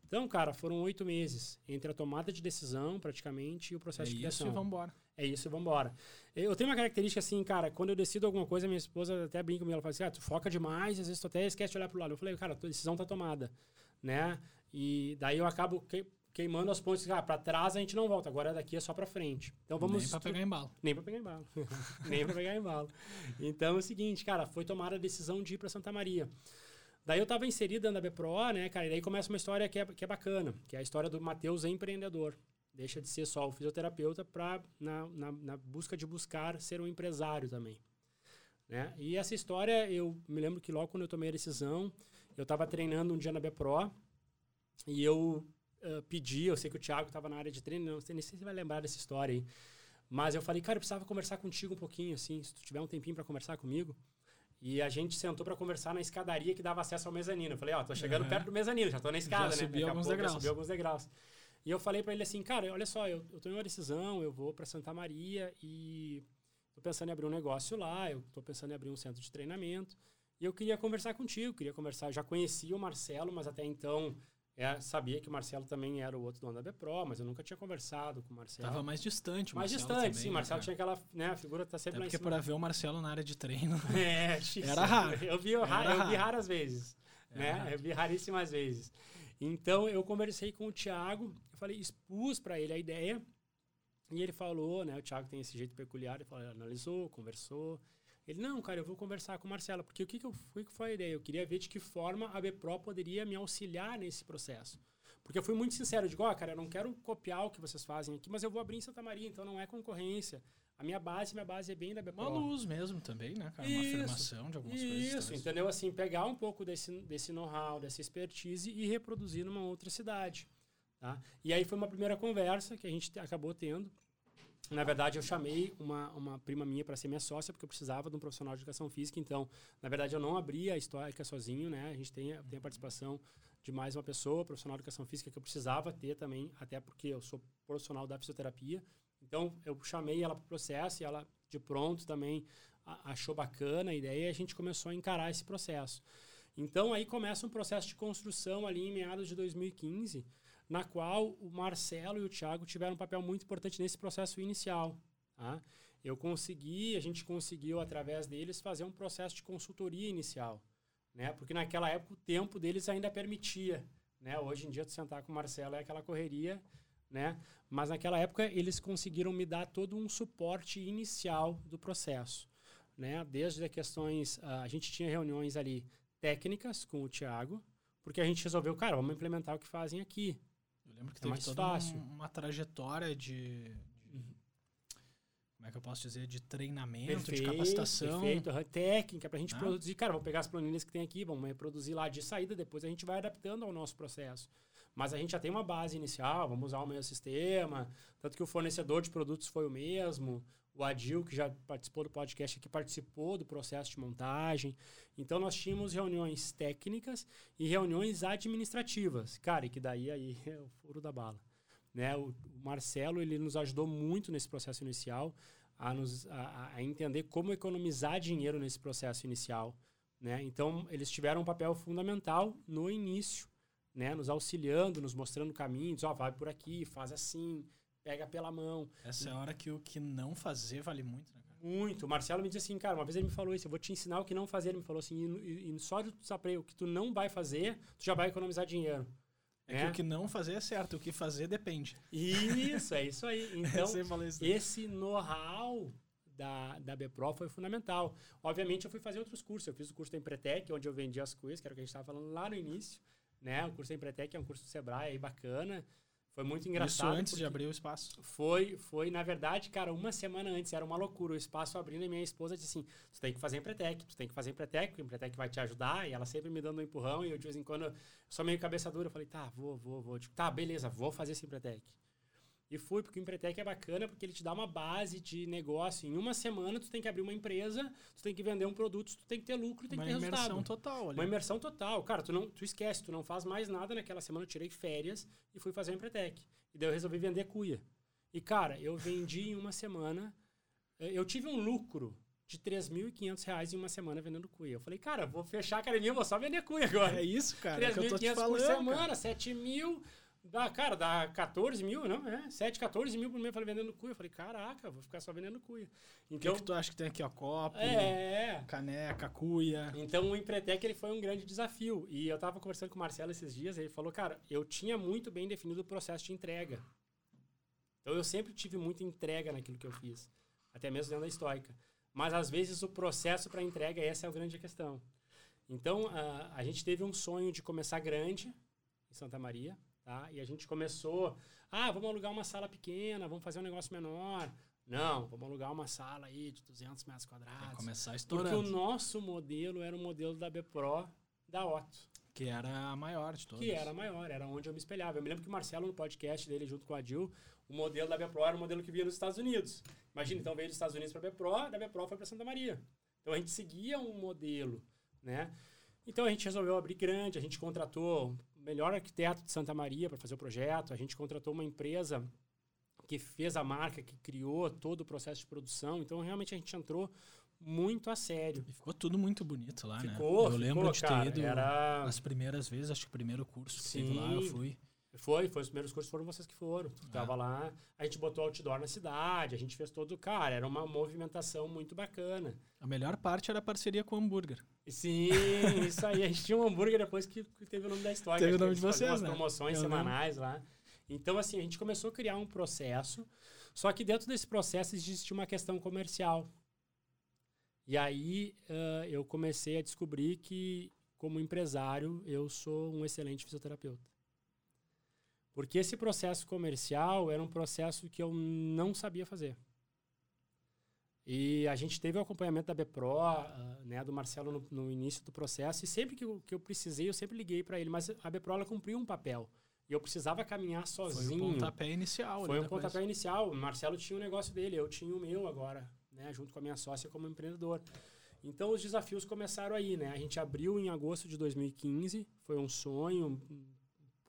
Então, cara, foram oito meses entre a tomada de decisão, praticamente, e o É processo de isso criação. e vambora. É isso, e vambora. Eu tenho uma característica assim, cara, quando eu decido alguma coisa, minha esposa até brinca comigo, ela fala assim, ah, tu foca demais, às vezes tu até esquece de olhar pro lado. Eu falei, cara, a tua decisão tá tomada, né? E daí eu acabo que- queimando as pontes, ah, pra trás a gente não volta, agora daqui é só pra frente. Então vamos... Nem pra pegar embalo. Nem pra pegar embalo. Nem pra pegar embalo. Então é o seguinte, cara, foi tomada a decisão de ir pra Santa Maria. Daí eu tava inserido dentro da BPRO, né, cara, e daí começa uma história que é, que é bacana, que é a história do Matheus empreendedor. Deixa de ser só o fisioterapeuta para na, na, na busca de buscar ser um empresário também. Né? E essa história, eu me lembro que logo quando eu tomei a decisão, eu estava treinando um dia na BPRO e eu ah, pedi, eu sei que o Thiago estava na área de treino, não sei nem se você vai lembrar dessa história aí, mas eu falei, cara, eu precisava conversar contigo um pouquinho, assim, se tu tiver um tempinho para conversar comigo. E a gente sentou para conversar na escadaria que dava acesso ao mezanino. Eu falei, ó, tô chegando Aham. perto do mezanino, já tô na escada, Já né? subi alguns pouco degraus. subi alguns degraus. E eu falei para ele assim, cara, olha só, eu, eu tô em uma decisão, eu vou para Santa Maria e tô pensando em abrir um negócio lá, eu tô pensando em abrir um centro de treinamento. E eu queria conversar contigo, queria conversar. Eu já conhecia o Marcelo, mas até então é, sabia que o Marcelo também era o outro dono da BPRO, mas eu nunca tinha conversado com o Marcelo. Tava mais distante, o mais Marcelo distante, também, sim. O né, Marcelo tinha aquela, né, a figura tá Até sempre em porque para ver o Marcelo na área de treino. É, difícil. Era raro. Eu vi, eu, ra- Era eu vi raro. raras vezes. Era né? raro. Eu vi raríssimas vezes. Então, eu conversei com o Thiago, eu falei, expus para ele a ideia, e ele falou, né? O Thiago tem esse jeito peculiar, ele falou, ele analisou, conversou, Ele, não, cara, eu vou conversar com o Marcelo, porque o que, que, eu, que foi a ideia? Eu queria ver de que forma a BPRO poderia me auxiliar nesse processo. Porque eu fui muito sincero, eu digo, ó, oh, cara, eu não quero copiar o que vocês fazem aqui, mas eu vou abrir em Santa Maria, então não é concorrência. A minha base, minha base é bem da BPRO. Uma luz mesmo também, né, cara? Isso, uma afirmação de algumas isso, coisas. Isso, entendeu? Assim, pegar um pouco desse, desse know-how, dessa expertise e reproduzir numa outra cidade. Tá? E aí foi uma primeira conversa que a gente acabou tendo. Na verdade, eu chamei uma, uma prima minha para ser minha sócia, porque eu precisava de um profissional de educação física. Então, na verdade, eu não abri a histórica sozinho, né? A gente tem, tem a participação de mais uma pessoa, profissional de educação física, que eu precisava ter também, até porque eu sou profissional da fisioterapia. Então, eu chamei ela para o processo e ela, de pronto, também achou bacana a ideia e a gente começou a encarar esse processo. Então, aí começa um processo de construção ali em meados de 2015, na qual o Marcelo e o Thiago tiveram um papel muito importante nesse processo inicial. Tá? Eu consegui, a gente conseguiu, através deles, fazer um processo de consultoria inicial. Né? Porque naquela época o tempo deles ainda permitia. Né? Hoje em dia, tu sentar com o Marcelo é aquela correria, né? Mas naquela época eles conseguiram me dar todo um suporte inicial do processo, né? Desde as questões, uh, a gente tinha reuniões ali técnicas com o Thiago, porque a gente resolveu, cara, vamos implementar o que fazem aqui. Lembro que é teve toda fácil. Um, uma trajetória de, de uhum. como é que eu posso dizer, de treinamento, perfeito, de capacitação. Perfeito, técnica, para a gente ah. produzir. Cara, vamos pegar as planilhas que tem aqui, vamos reproduzir lá de saída, depois a gente vai adaptando ao nosso processo. Mas a gente já tem uma base inicial, vamos usar o mesmo sistema, tanto que o fornecedor de produtos foi o mesmo, o Adil, que já participou do podcast aqui, participou do processo de montagem. Então, nós tínhamos reuniões técnicas e reuniões administrativas. Cara, e que daí aí é o furo da bala. Né? O, o Marcelo, ele nos ajudou muito nesse processo inicial a, nos, a, a entender como economizar dinheiro nesse processo inicial. Né? Então, eles tiveram um papel fundamental no início, né? nos auxiliando, nos mostrando caminhos. Ó, oh, vai por aqui, faz assim, pega pela mão. Essa é a hora que o que não fazer vale muito, né, cara? Muito. O Marcelo me disse assim, cara, uma vez ele me falou isso, eu vou te ensinar o que não fazer. Ele me falou assim, e, e só de tu saber o que tu não vai fazer, tu já vai economizar dinheiro. É, é, que o que não fazer é certo, o que fazer depende. Isso, é isso aí. Então, isso esse know-how da, da BPRO foi fundamental. Obviamente, eu fui fazer outros cursos. Eu fiz o curso da Empretec, onde eu vendi as coisas, que era o que a gente estava falando lá no início. Né? O curso da Empretec é um curso do Sebrae aí bacana. Foi muito engraçado. Isso antes de abrir o espaço? Foi, foi, na verdade, cara, uma semana antes, era uma loucura. O espaço abrindo e minha esposa disse assim: tu tem que fazer Empretec, tu tem que fazer Empretec, o Empretec vai te ajudar. E ela sempre me dando um empurrão. E eu, de vez em quando, eu sou meio cabeça dura. Eu falei: tá, vou, vou, vou. Tipo, tá, beleza, vou fazer esse Empretec. E fui, porque o Empretec é bacana, porque ele te dá uma base de negócio. Em uma semana, tu tem que abrir uma empresa, tu tem que vender um produto, tu tem que ter lucro, tem uma que ter resultado. Uma imersão total. Ali. Uma imersão total. Cara, tu, não, tu esquece, tu não faz mais nada naquela semana. Eu tirei férias e fui fazer o Empretec. E daí eu resolvi vender cuia. E, cara, eu vendi em uma semana... Eh, eu tive um lucro de R$ 3.500 em uma semana vendendo cuia. Eu falei, cara, vou fechar a academia, vou só vender cuia agora. É isso, cara. 3.500 é por semana, cara. 7 mil... Dá, cara, dá 14 mil, não? É, 7, 14 mil por mês falei, vendendo cuia. Eu falei, caraca, vou ficar só vendendo cuia. Então, o que, que tu acha que tem aqui, ó? Copo, é, caneca, cuia. Então o Empretec ele foi um grande desafio. E eu tava conversando com o Marcelo esses dias, ele falou, cara, eu tinha muito bem definido o processo de entrega. Então eu sempre tive muita entrega naquilo que eu fiz. Até mesmo dentro da estoica. Mas às vezes o processo para entrega, essa é a grande questão. Então a, a gente teve um sonho de começar grande em Santa Maria Tá? E a gente começou, ah, vamos alugar uma sala pequena, vamos fazer um negócio menor. Não, vamos alugar uma sala aí de 200 metros quadrados. Tem começar estourando. Porque o nosso modelo era o modelo da Bpro da Otto. Que era a maior de todas. Que era a maior, era onde eu me espelhava. Eu me lembro que o Marcelo, no podcast dele, junto com a Dil, o modelo da Bpro era o modelo que vinha nos Estados Unidos. Imagina, então veio dos Estados Unidos para a Bpro, da Bpro foi para Santa Maria. Então a gente seguia um modelo, né? Então a gente resolveu abrir grande, a gente contratou melhor arquiteto de Santa Maria para fazer o projeto. A gente contratou uma empresa que fez a marca, que criou todo o processo de produção. Então, realmente, a gente entrou muito a sério. E ficou tudo muito bonito lá, ficou, né? Ficou, Eu lembro ficou, de ter cara, ido era... as primeiras vezes, acho que o primeiro curso que Sim. teve lá, eu fui. Foi, foi os primeiros cursos foram vocês que foram. Tu ah. tava lá, a gente botou outdoor na cidade, a gente fez todo, cara, era uma movimentação muito bacana. A melhor parte era a parceria com o hambúrguer. Sim, isso aí. A gente tinha um hambúrguer depois que, teve o nome da história. Teve o nome de vocês, umas né? promoções Eu semanais lembro. lá. Então, assim, a gente começou a criar um processo, só que dentro desse processo existia uma questão comercial. E aí uh, eu comecei a descobrir que, como empresário, eu sou um excelente fisioterapeuta. Porque esse processo comercial era um processo que eu não sabia fazer. E a gente teve o acompanhamento da BPRO, uh, né, do Marcelo no, no, início do processo, e sempre que eu, que eu precisei, eu sempre liguei para ele. Mas a BPRO ela cumpriu um papel. E eu precisava caminhar sozinho. Foi um pontapé inicial. Foi um pontapé inicial. O Marcelo tinha o um negócio dele, eu tinha o meu agora né, junto com a minha sócia como empreendedor. Então os desafios começaram aí, né? A gente abriu em agosto de 2015, foi um sonho,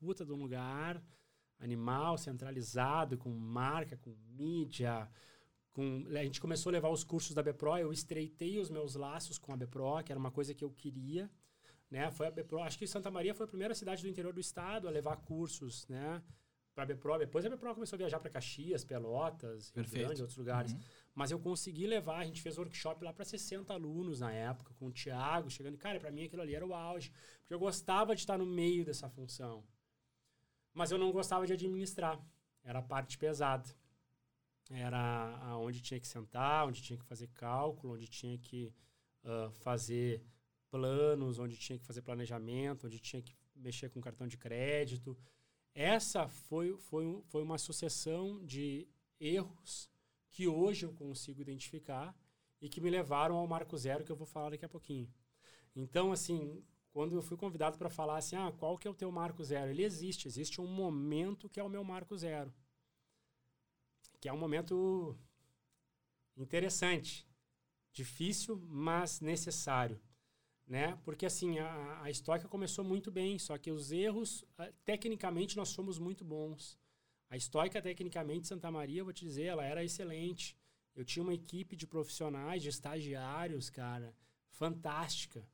puta de um lugar, animal, centralizado, com marca, com mídia, com... a gente começou a levar os cursos da Bepro, eu estreitei os meus laços com a Bepro, que era uma coisa que eu queria, né? Foi a Bepro, acho que Santa Maria foi a primeira cidade do interior do estado a levar cursos, né? Para a Bepro, depois a Bepro começou a viajar para Caxias, Pelotas, Rio Grande, outros lugares. Uhum. Mas eu consegui levar, a gente fez workshop lá para 60 alunos na época, com o Thiago chegando. Cara, para mim aquilo ali era o auge. Porque eu gostava de estar no meio dessa função. Mas eu não gostava de administrar. Era a parte pesada. Era onde tinha que sentar, onde tinha que fazer cálculo, onde tinha que uh, fazer planos, onde tinha que fazer planejamento, onde tinha que mexer com cartão de crédito. Essa foi, foi, foi uma sucessão de erros que hoje eu consigo identificar e que me levaram ao marco zero que eu vou falar daqui a pouquinho. Então, assim, quando eu fui convidado para falar assim, ah, qual que é o teu marco zero? Ele existe, existe um momento que é o meu marco zero. Que é um momento interessante, difícil, mas necessário. Né? Porque assim, a, a história começou muito bem, só que os erros, ah, tecnicamente nós somos muito bons. A Estoica, tecnicamente, Santa Maria, vou te dizer, ela era excelente. Eu tinha uma equipe de profissionais, de estagiários, cara, fantástica.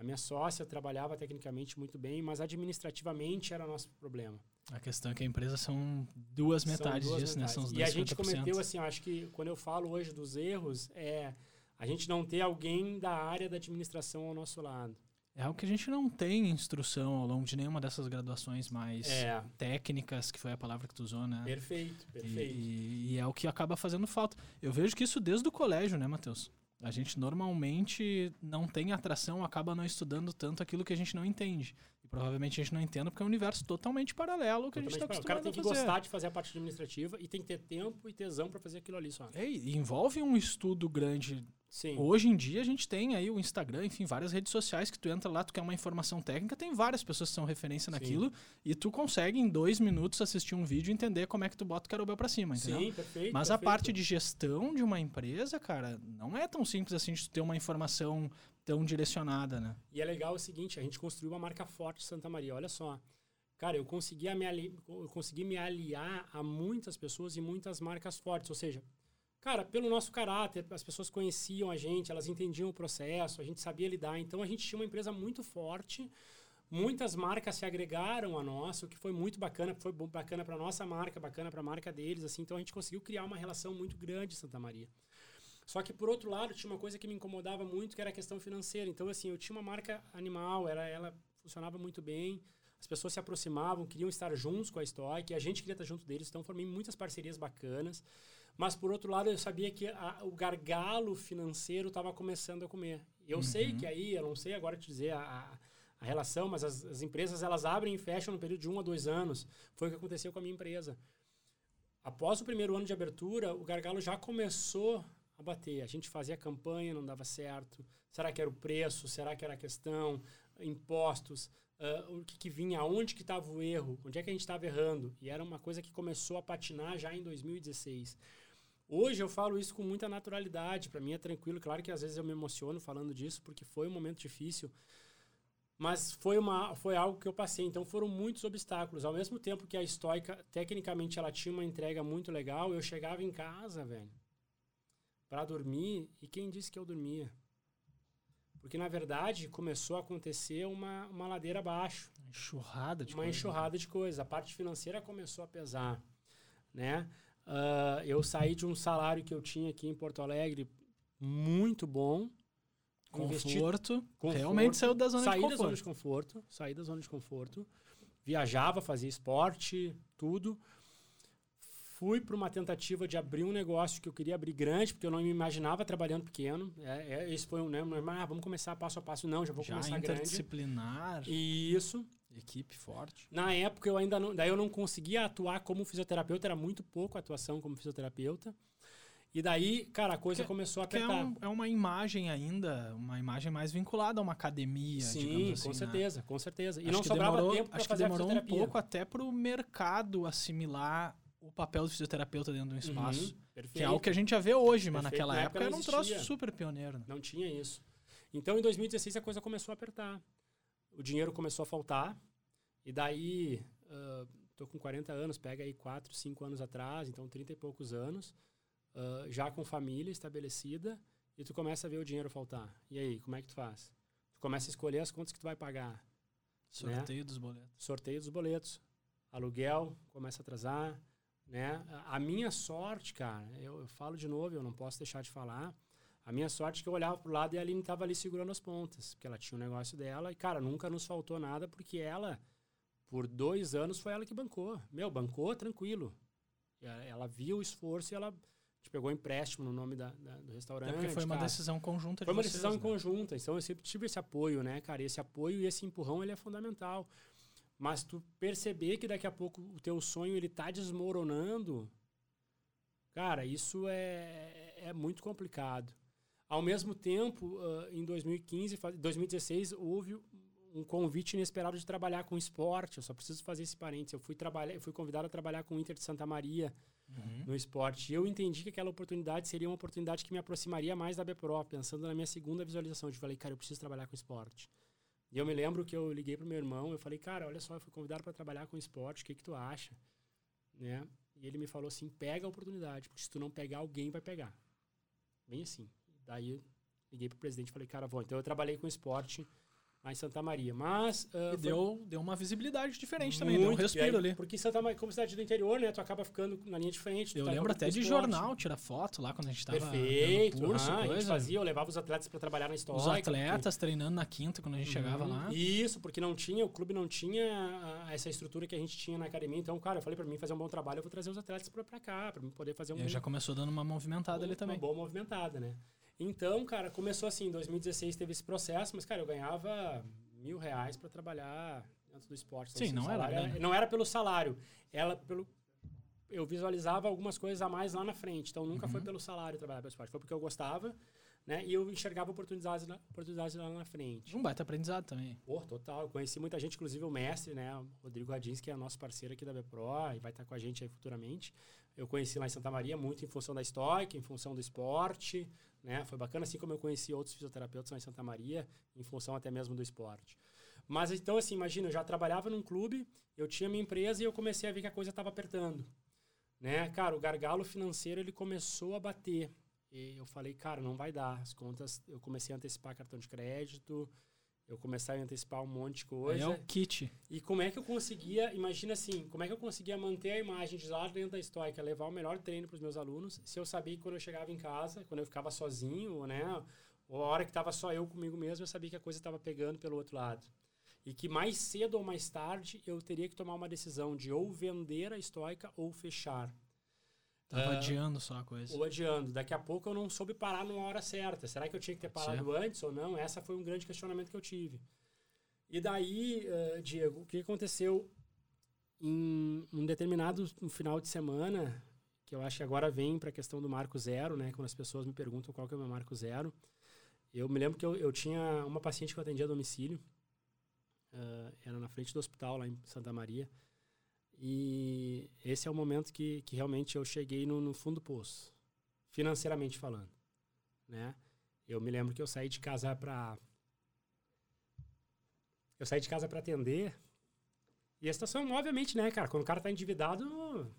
A minha sócia trabalhava tecnicamente muito bem, mas administrativamente era nosso problema. A questão é que a empresa são duas metades são duas disso, metades. né? São os e a gente cometeu, assim, acho que quando eu falo hoje dos erros, é a gente não ter alguém da área da administração ao nosso lado. É algo que a gente não tem instrução ao longo de nenhuma dessas graduações mais é. técnicas, que foi a palavra que tu usou, né? Perfeito, perfeito. E, e, é o que acaba fazendo falta. Eu vejo que isso desde o colégio, né, Matheus? A gente normalmente não tem atração, acaba não estudando tanto aquilo que a gente não entende. E provavelmente a gente não entende porque é um universo totalmente paralelo que totalmente a gente está acostumado O cara tem que gostar de fazer a parte administrativa e tem que ter tempo e tesão para fazer aquilo ali só. É, envolve um estudo grande Sim. Hoje em dia a gente tem aí o Instagram, enfim, várias redes sociais que tu entra lá, tu quer uma informação técnica, tem várias pessoas que são referência naquilo Sim. e tu consegue em dois minutos assistir um vídeo e entender como é que tu bota o carobel pra cima, entendeu? Sim, perfeito. Mas perfeito. a parte de gestão de uma empresa, cara, não é tão simples assim de tu ter uma informação tão direcionada, né? E é legal o seguinte, a gente construiu uma marca forte Santa Maria, olha só. Cara, eu consegui, me ali, eu consegui me aliar a muitas pessoas e muitas marcas fortes, ou seja, Cara, pelo nosso caráter, as pessoas conheciam a gente, elas entendiam o processo, a gente sabia lidar. Então a gente tinha uma empresa muito forte. Muitas marcas se agregaram a nós, o que foi muito bacana, foi bacana para nossa marca, bacana para a marca deles, assim. Então a gente conseguiu criar uma relação muito grande Santa Maria. Só que por outro lado, tinha uma coisa que me incomodava muito, que era a questão financeira. Então assim, eu tinha uma marca animal, era ela funcionava muito bem. As pessoas se aproximavam, queriam estar juntos com a Stoic, a gente queria estar junto deles, então formei muitas parcerias bacanas. Mas, por outro lado, eu sabia que a, o gargalo financeiro estava começando a comer. Eu uhum. sei que aí, eu não sei agora te dizer a, a relação, mas as, as, empresas elas abrem e fecham no período de um a dois anos. Foi o que aconteceu com a minha empresa. Após o primeiro ano de abertura, o gargalo já começou a bater. A gente fazia campanha, não dava certo. Será que era o preço? Será que era a questão? Impostos? Uh, o que, que, vinha? Onde que estava o erro? Onde é que a gente estava errando? E era uma coisa que começou a patinar já em 2016. Hoje eu falo isso com muita naturalidade, para mim é tranquilo. Claro que às vezes eu me emociono falando disso, porque foi um momento difícil. Mas foi, uma, foi algo que eu passei. Então foram muitos obstáculos. Ao mesmo tempo que a estoica, tecnicamente, ela tinha uma entrega muito legal, eu chegava em casa, velho, para dormir, e quem disse que eu dormia? Porque, na verdade, começou a acontecer uma, uma ladeira abaixo. Uma enxurrada de Uma coisa. enxurrada de coisas. A parte financeira começou a pesar, né? Uh, eu saí de um salário que eu tinha aqui em Porto Alegre muito bom. Conforto. conforto. Realmente saiu da zona saí de conforto. Saí da zona de conforto. Saí da zona de conforto. Viajava, fazia esporte, tudo. Fui para uma tentativa de abrir um negócio que eu queria abrir grande, porque eu não me imaginava trabalhando pequeno. É, é, esse foi um, né? Ah, vamos começar passo a passo. Não, já vou Já começar grande. interdisciplinar, Isso. equipe forte. Na época eu ainda não, daí eu não conseguia atuar como fisioterapeuta, era muito pouco a atuação como fisioterapeuta. E daí, cara, a coisa Que- começou a Que é, apertar. um- é uma imagem ainda, uma imagem mais vinculada a uma academia, Sim, assim. com né? certeza, com certeza. E Acho não sobrava demorou, tempo para acho que fazer demorou um pouco até para o mercado assimilar o papel do fisioterapeuta dentro de um espaço. Uhum. Que é algo que a gente já vê hoje, mas Perfeito. naquela Na época, época era não um troço super pioneiro. né? Não tinha isso. Então, em 2016, a coisa começou a apertar. O dinheiro começou a faltar. E daí, ah, tô com 40 anos, pega aí 4, 5 anos atrás, então 30 e poucos anos, ah, já com família estabelecida, e tu começa a ver o dinheiro faltar. E aí, como é que tu faz? Tu começa a escolher as contas que tu vai pagar. Sorteio dos boletos. sorteio dos boletos, aluguel começa a atrasar, né? A- minha sorte, cara, eu, eu falo de novo, eu não posso deixar de falar. A minha sorte é que eu olhava pro lado e a Aline tava ali segurando as pontas, porque ela tinha um negócio dela e, cara, nunca nos faltou nada, porque ela, por dois anos, foi ela que bancou. Meu, bancou tranquilo. E a- Ela viu o esforço e ela te pegou empréstimo no nome da, da- do restaurante. Até porque foi uma cara. decisão conjunta de Foi uma vocês, decisão né? conjunta, então eu sempre tive esse apoio, né, cara? Esse apoio e esse empurrão, ele é fundamental. Mas tu perceber que daqui a pouco o teu sonho, ele tá desmoronando, cara, isso é, é muito complicado. Ao mesmo tempo, ah, em 2015, fa- 2016, houve um convite inesperado de trabalhar com esporte. Eu só preciso fazer esse parênteses. Eu fui, trabalhar, eu fui convidado a trabalhar com o Inter de Santa Maria, Uhum. no esporte. E eu entendi que aquela oportunidade seria uma oportunidade que me aproximaria mais da BPRO, pensando na minha segunda visualização. Eu falei, cara, eu preciso trabalhar com esporte. E eu me lembro que eu liguei pro meu irmão, eu falei, cara, olha só, eu fui convidado para trabalhar com esporte, o que que tu acha? Né? E ele me falou assim, pega a oportunidade, porque se tu não pegar, alguém vai pegar. Bem assim. Daí liguei pro presidente e falei, cara, vou. Então eu trabalhei com esporte lá em Santa Maria. Mas... ah, E foi- deu, deu uma visibilidade diferente também, deu um muito, respiro aí, ali. Porque Santa Maria, como cidade do interior, né? Tu acaba ficando na linha de frente. Eu tá lembro até de esporte. jornal, tirar foto lá quando a gente tava Perfeito. curso, aham, a gente coisa. fazia, eu levava os atletas para trabalhar na história. Os atletas treinando na quinta quando a gente chegava lá. Isso, porque não tinha, o clube não tinha ah, essa estrutura que a gente tinha na academia. Então, cara, eu falei para mim fazer um bom trabalho, eu vou trazer os atletas para cá, para poder fazer um E já começou dando uma movimentada ali também. uma boa movimentada, né? Então, cara, começou assim, em 2016 teve esse processo, mas, cara, eu ganhava mil reais para trabalhar dentro do esporte. Sim, assim, não o era salário grana. Não era pelo salário, ela pelo... Eu visualizava algumas coisas a mais lá na frente, então nunca Uhum. foi pelo salário trabalhar pelo esporte, foi porque eu gostava, né? E eu enxergava oportunidades, oportunidades lá na frente. Um baita aprendizado também. Pô, total. Eu conheci muita gente, inclusive o mestre, né? O Rodrigo Radins, que é nosso parceiro aqui da Bepro e vai estar com a gente aí futuramente. Eu conheci lá em Santa Maria muito em função da Stoic, em função do esporte, né? Foi bacana, assim como eu conheci outros fisioterapeutas lá em Santa Maria, em função até mesmo do esporte. Mas então, assim, imagina, eu já trabalhava num clube, eu tinha minha empresa e eu comecei a ver que a coisa estava apertando. Né? Cara, o gargalo financeiro ele começou a bater. E eu falei, cara, não vai dar. As contas, eu comecei a antecipar cartão de crédito, eu comecei a antecipar um monte de Aí coisa. é o kit. E como é que eu conseguia, imagina assim, como é que eu conseguia manter a imagem de lá dentro da Stoica, levar o melhor treino para os meus alunos, se eu sabia que quando eu chegava em casa, quando eu ficava sozinho, né, ou a hora que estava só eu comigo mesmo, eu sabia que a coisa estava pegando pelo outro lado. E que mais cedo ou mais tarde eu teria que tomar uma decisão de ou vender a Stoica ou fechar. Tava Ah, adiando só a coisa. Ou adiando. Daqui a pouco eu não soube parar numa hora certa. Será que eu tinha que ter parado antes ou não? Essa foi um grande questionamento que eu tive. E daí, eh, Diego, o que aconteceu em um determinado um final de semana, que eu acho que agora vem para a questão do marco zero, né? Quando as pessoas me perguntam qual que é o meu marco zero. Eu me lembro que eu, eu tinha uma paciente que eu atendia a domicílio. eh, era na frente do hospital, lá em Santa Maria. E esse é o momento que, que realmente eu cheguei no, no fundo do poço, financeiramente falando, né? Eu me lembro que eu saí de casa para eu saí de casa para atender. E a situação, obviamente, né, cara, quando o cara tá endividado,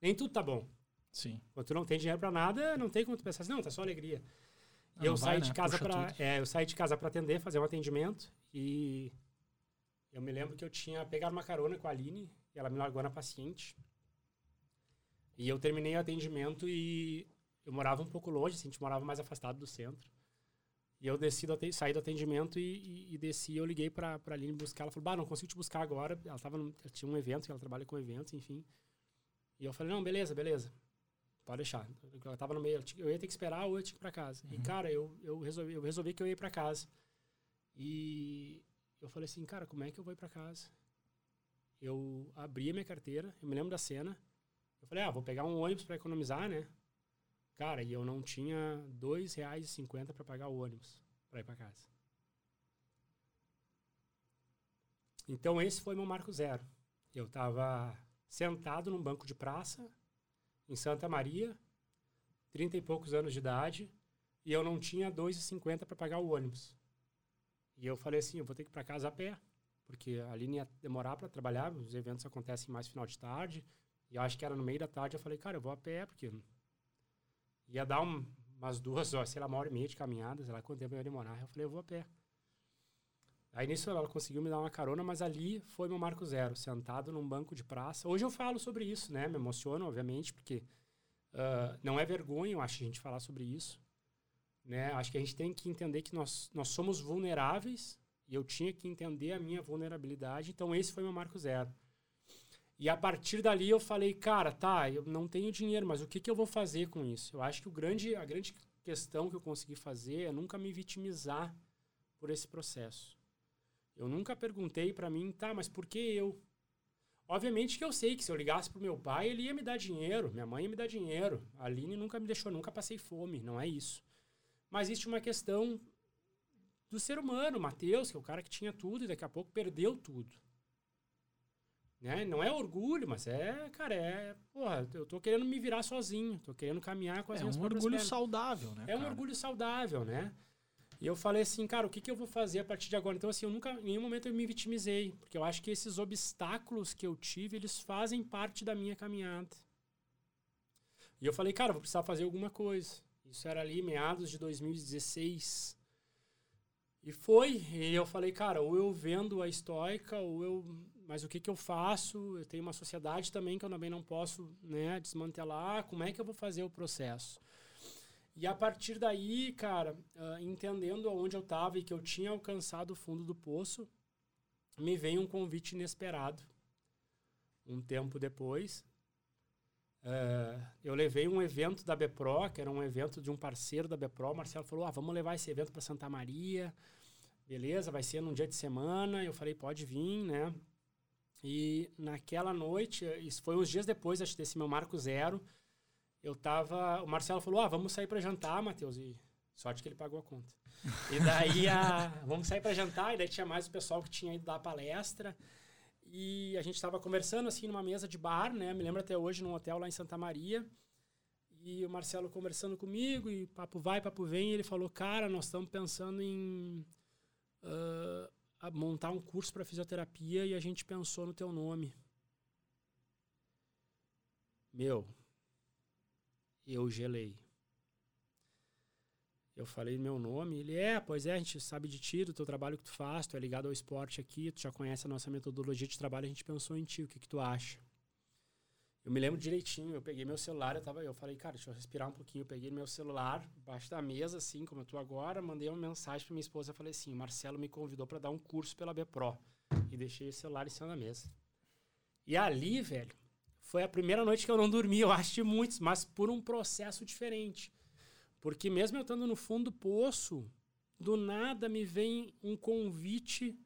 nem tudo tá bom. Sim. Quando tu não tem dinheiro para nada, não tem como tu pensar assim, não, tá só alegria. Ah, eu saí vai, de né? casa para é, eu saí de casa para atender, fazer um atendimento e eu me lembro que eu tinha pegado uma carona com a Aline e ela me largou na paciente. E eu terminei o atendimento e eu morava um pouco longe, assim, a gente morava mais afastado do centro. E eu desci do, saí do atendimento e, e, e desci, eu liguei pra, pra Aline buscar. Ela falou, bah, não consigo te buscar agora. Ela, tava num- ela tinha um evento, ela trabalha com eventos, enfim. E eu falei, não, beleza, beleza. Pode deixar. Eu tava no meio, eu ia ter que esperar ou eu tinha que ir pra casa. Uhum. E, cara, eu, eu, resolvi, eu resolvi que eu ia pra casa. E eu falei assim, cara, como é que eu vou ir pra casa? Eu abri a minha carteira, eu me lembro da cena. Eu falei, ah, vou pegar um ônibus para economizar, né? Cara, e eu não tinha R$ 2,50 para pagar o ônibus para ir para casa. Então esse foi meu marco zero. Eu estava sentado num banco de praça em Santa Maria, trinta e poucos anos de idade, e eu não tinha R$ 2,50 para pagar o ônibus. E eu falei assim, eu vou ter que ir para casa a pé, porque ali ia demorar para trabalhar, os eventos acontecem mais final de tarde, e eu acho que era no meio da tarde, eu falei, cara, eu vou a pé, porque ia dar um, umas duas horas, sei lá, uma hora e meia de caminhada, sei lá quanto tempo ia demorar. Eu falei, eu vou a pé. Aí nisso ela conseguiu me dar uma carona, mas ali foi meu marco zero, sentado num banco de praça. Hoje eu falo sobre isso, né? Me emociono, obviamente, porque uh, não é vergonha, eu acho, a gente falar sobre isso. Né? Acho que a gente tem que entender que nós, nós somos vulneráveis e eu tinha que entender a minha vulnerabilidade. Então esse foi meu marco zero. E a partir dali eu falei, cara, tá, eu não tenho dinheiro, mas o que, que eu vou fazer com isso? Eu acho que o grande, a grande questão que eu consegui fazer é nunca me vitimizar por esse processo. Eu nunca perguntei para mim, tá, mas por que eu? Obviamente que eu sei que se eu ligasse pro meu pai, ele ia me dar dinheiro, minha mãe ia me dar dinheiro. A Aline nunca me deixou, nunca passei fome, não é isso. Mas existe uma questão do ser humano, Mateus, que é o cara que tinha tudo e daqui a pouco perdeu tudo. Né? Não é orgulho, mas é, cara, é. Porra, eu tô querendo me virar sozinho, tô querendo caminhar com as é minhas um orgulho pernas. saudável, né? É cara? um orgulho saudável, né? E eu falei assim, cara, o que, que eu vou fazer a partir de agora? Então, assim, eu nunca, em nenhum momento eu me vitimizei, porque eu acho que esses obstáculos que eu tive, eles fazem parte da minha caminhada. E eu falei, cara, vou precisar fazer alguma coisa. Isso era ali meados de 2016. E foi. E eu falei, cara, ou eu vendo a estoica, ou eu mas o que, que eu faço? Eu tenho uma sociedade também que eu também não posso né, desmantelar. Como é que eu vou fazer o processo? E a partir daí, cara, uh, entendendo aonde eu estava e que eu tinha alcançado o fundo do poço, me veio um convite inesperado. Um tempo depois, uh, eu levei um evento da Bepro, que era um evento de um parceiro da Bepro. O Marcelo falou: ah, vamos levar esse evento para Santa Maria. Beleza, vai ser num dia de semana. Eu falei: pode vir, né? E naquela noite, isso foi uns dias depois acho, desse meu marco zero, eu tava. O Marcelo falou: Ah, vamos sair para jantar, Matheus. E sorte que ele pagou a conta. E daí, a, vamos sair para jantar. E daí tinha mais o pessoal que tinha ido dar palestra. E a gente estava conversando assim numa mesa de bar, né? Me lembro até hoje num hotel lá em Santa Maria. E o Marcelo conversando comigo, e papo vai, papo vem. E ele falou: Cara, nós estamos pensando em. Uh, montar um curso para fisioterapia e a gente pensou no teu nome. Meu, eu gelei. Eu falei meu nome, ele é, pois é, a gente sabe de ti, do teu trabalho que tu faz, tu é ligado ao esporte aqui, tu já conhece a nossa metodologia de trabalho, a gente pensou em ti, o que, que tu acha? Eu me lembro direitinho, eu peguei meu celular, eu tava, eu falei, cara, deixa eu respirar um pouquinho. Eu peguei meu celular, embaixo da mesa, assim, como eu tô agora, mandei uma mensagem pra minha esposa, falei assim, o Marcelo me convidou para dar um curso pela Bepro. E deixei o celular em cima da mesa. E ali, velho, foi a primeira noite que eu não dormi, eu acho de muitos, mas por um processo diferente. Porque mesmo eu estando no fundo do poço, do nada me vem um convite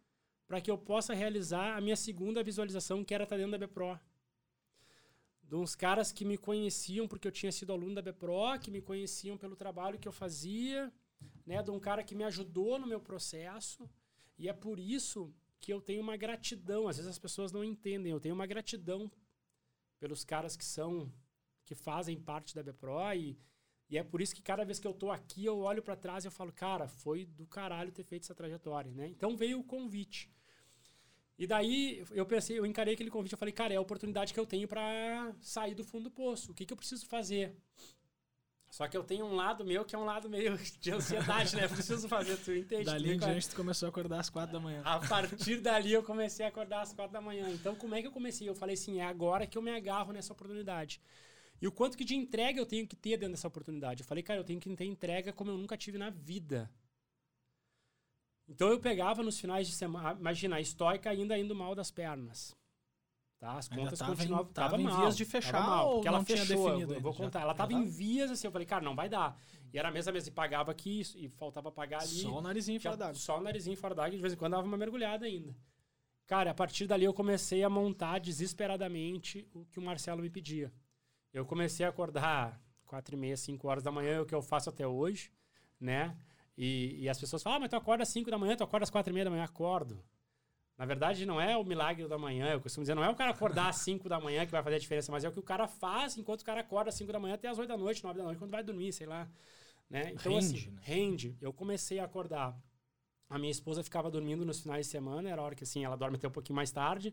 para que eu possa realizar a minha segunda visualização, que era estar dentro da Bepro de uns caras que me conheciam porque eu tinha sido aluno da Bepro, que me conheciam pelo trabalho que eu fazia, né, de um cara que me ajudou no meu processo. E é por isso que eu tenho uma gratidão. Às vezes as pessoas não entendem. Eu tenho uma gratidão pelos caras que são que fazem parte da Bepro e, e é por isso que cada vez que eu tô aqui eu olho para trás e eu falo, cara, foi do caralho ter feito essa trajetória, né? Então veio o convite. E daí eu pensei, eu encarei aquele convite, eu falei, cara, é a oportunidade que eu tenho para sair do fundo do poço. O que, que eu preciso fazer? Só que eu tenho um lado meu que é um lado meio de ansiedade, né? Preciso fazer, tu entende? Dali em diante tu começou a acordar às quatro da manhã. A partir dali eu comecei a acordar às quatro da manhã. Então como é que eu comecei? Eu falei assim, é agora que eu me agarro nessa oportunidade. E o quanto que de entrega eu tenho que ter dentro dessa oportunidade? Eu falei, cara, eu tenho que ter entrega como eu nunca tive na vida. Então eu pegava nos finais de semana, imagina, a estoica ainda indo mal das pernas. Tá? As contas tava em- continuavam. tava Tava em mal, vias de fechar mal, ou porque ela fechou. definido Eu vou ainda? Já- contar. Ela tava em vias, assim, eu falei, cara, não vai dar. E era a mesma mesa e pagava aqui e faltava pagar ali. Só o narizinho fora d'água. Só o narizinho fora d'água, de vez em quando dava uma mergulhada ainda. Cara, a partir dali eu comecei a montar desesperadamente o que o Marcelo me pedia. Eu comecei a acordar quatro e meia, cinco horas da manhã, é o que eu faço até hoje, né? E, e as pessoas falam, ah, mas tu acorda às cinco da manhã, tu acorda às quatro e meia da manhã, acordo. Na verdade, não é o milagre da manhã, eu costumo dizer, não é o cara acordar às 5 da manhã que vai fazer a diferença, mas é o que o cara faz enquanto o cara acorda às 5 da manhã até às 8 da noite, 9 da noite, quando vai dormir, sei lá. Né? Então, Rende, assim, né? rende. Eu comecei a acordar. A minha esposa ficava dormindo nos finais de semana, era a hora que assim, ela dorme até um pouquinho mais tarde,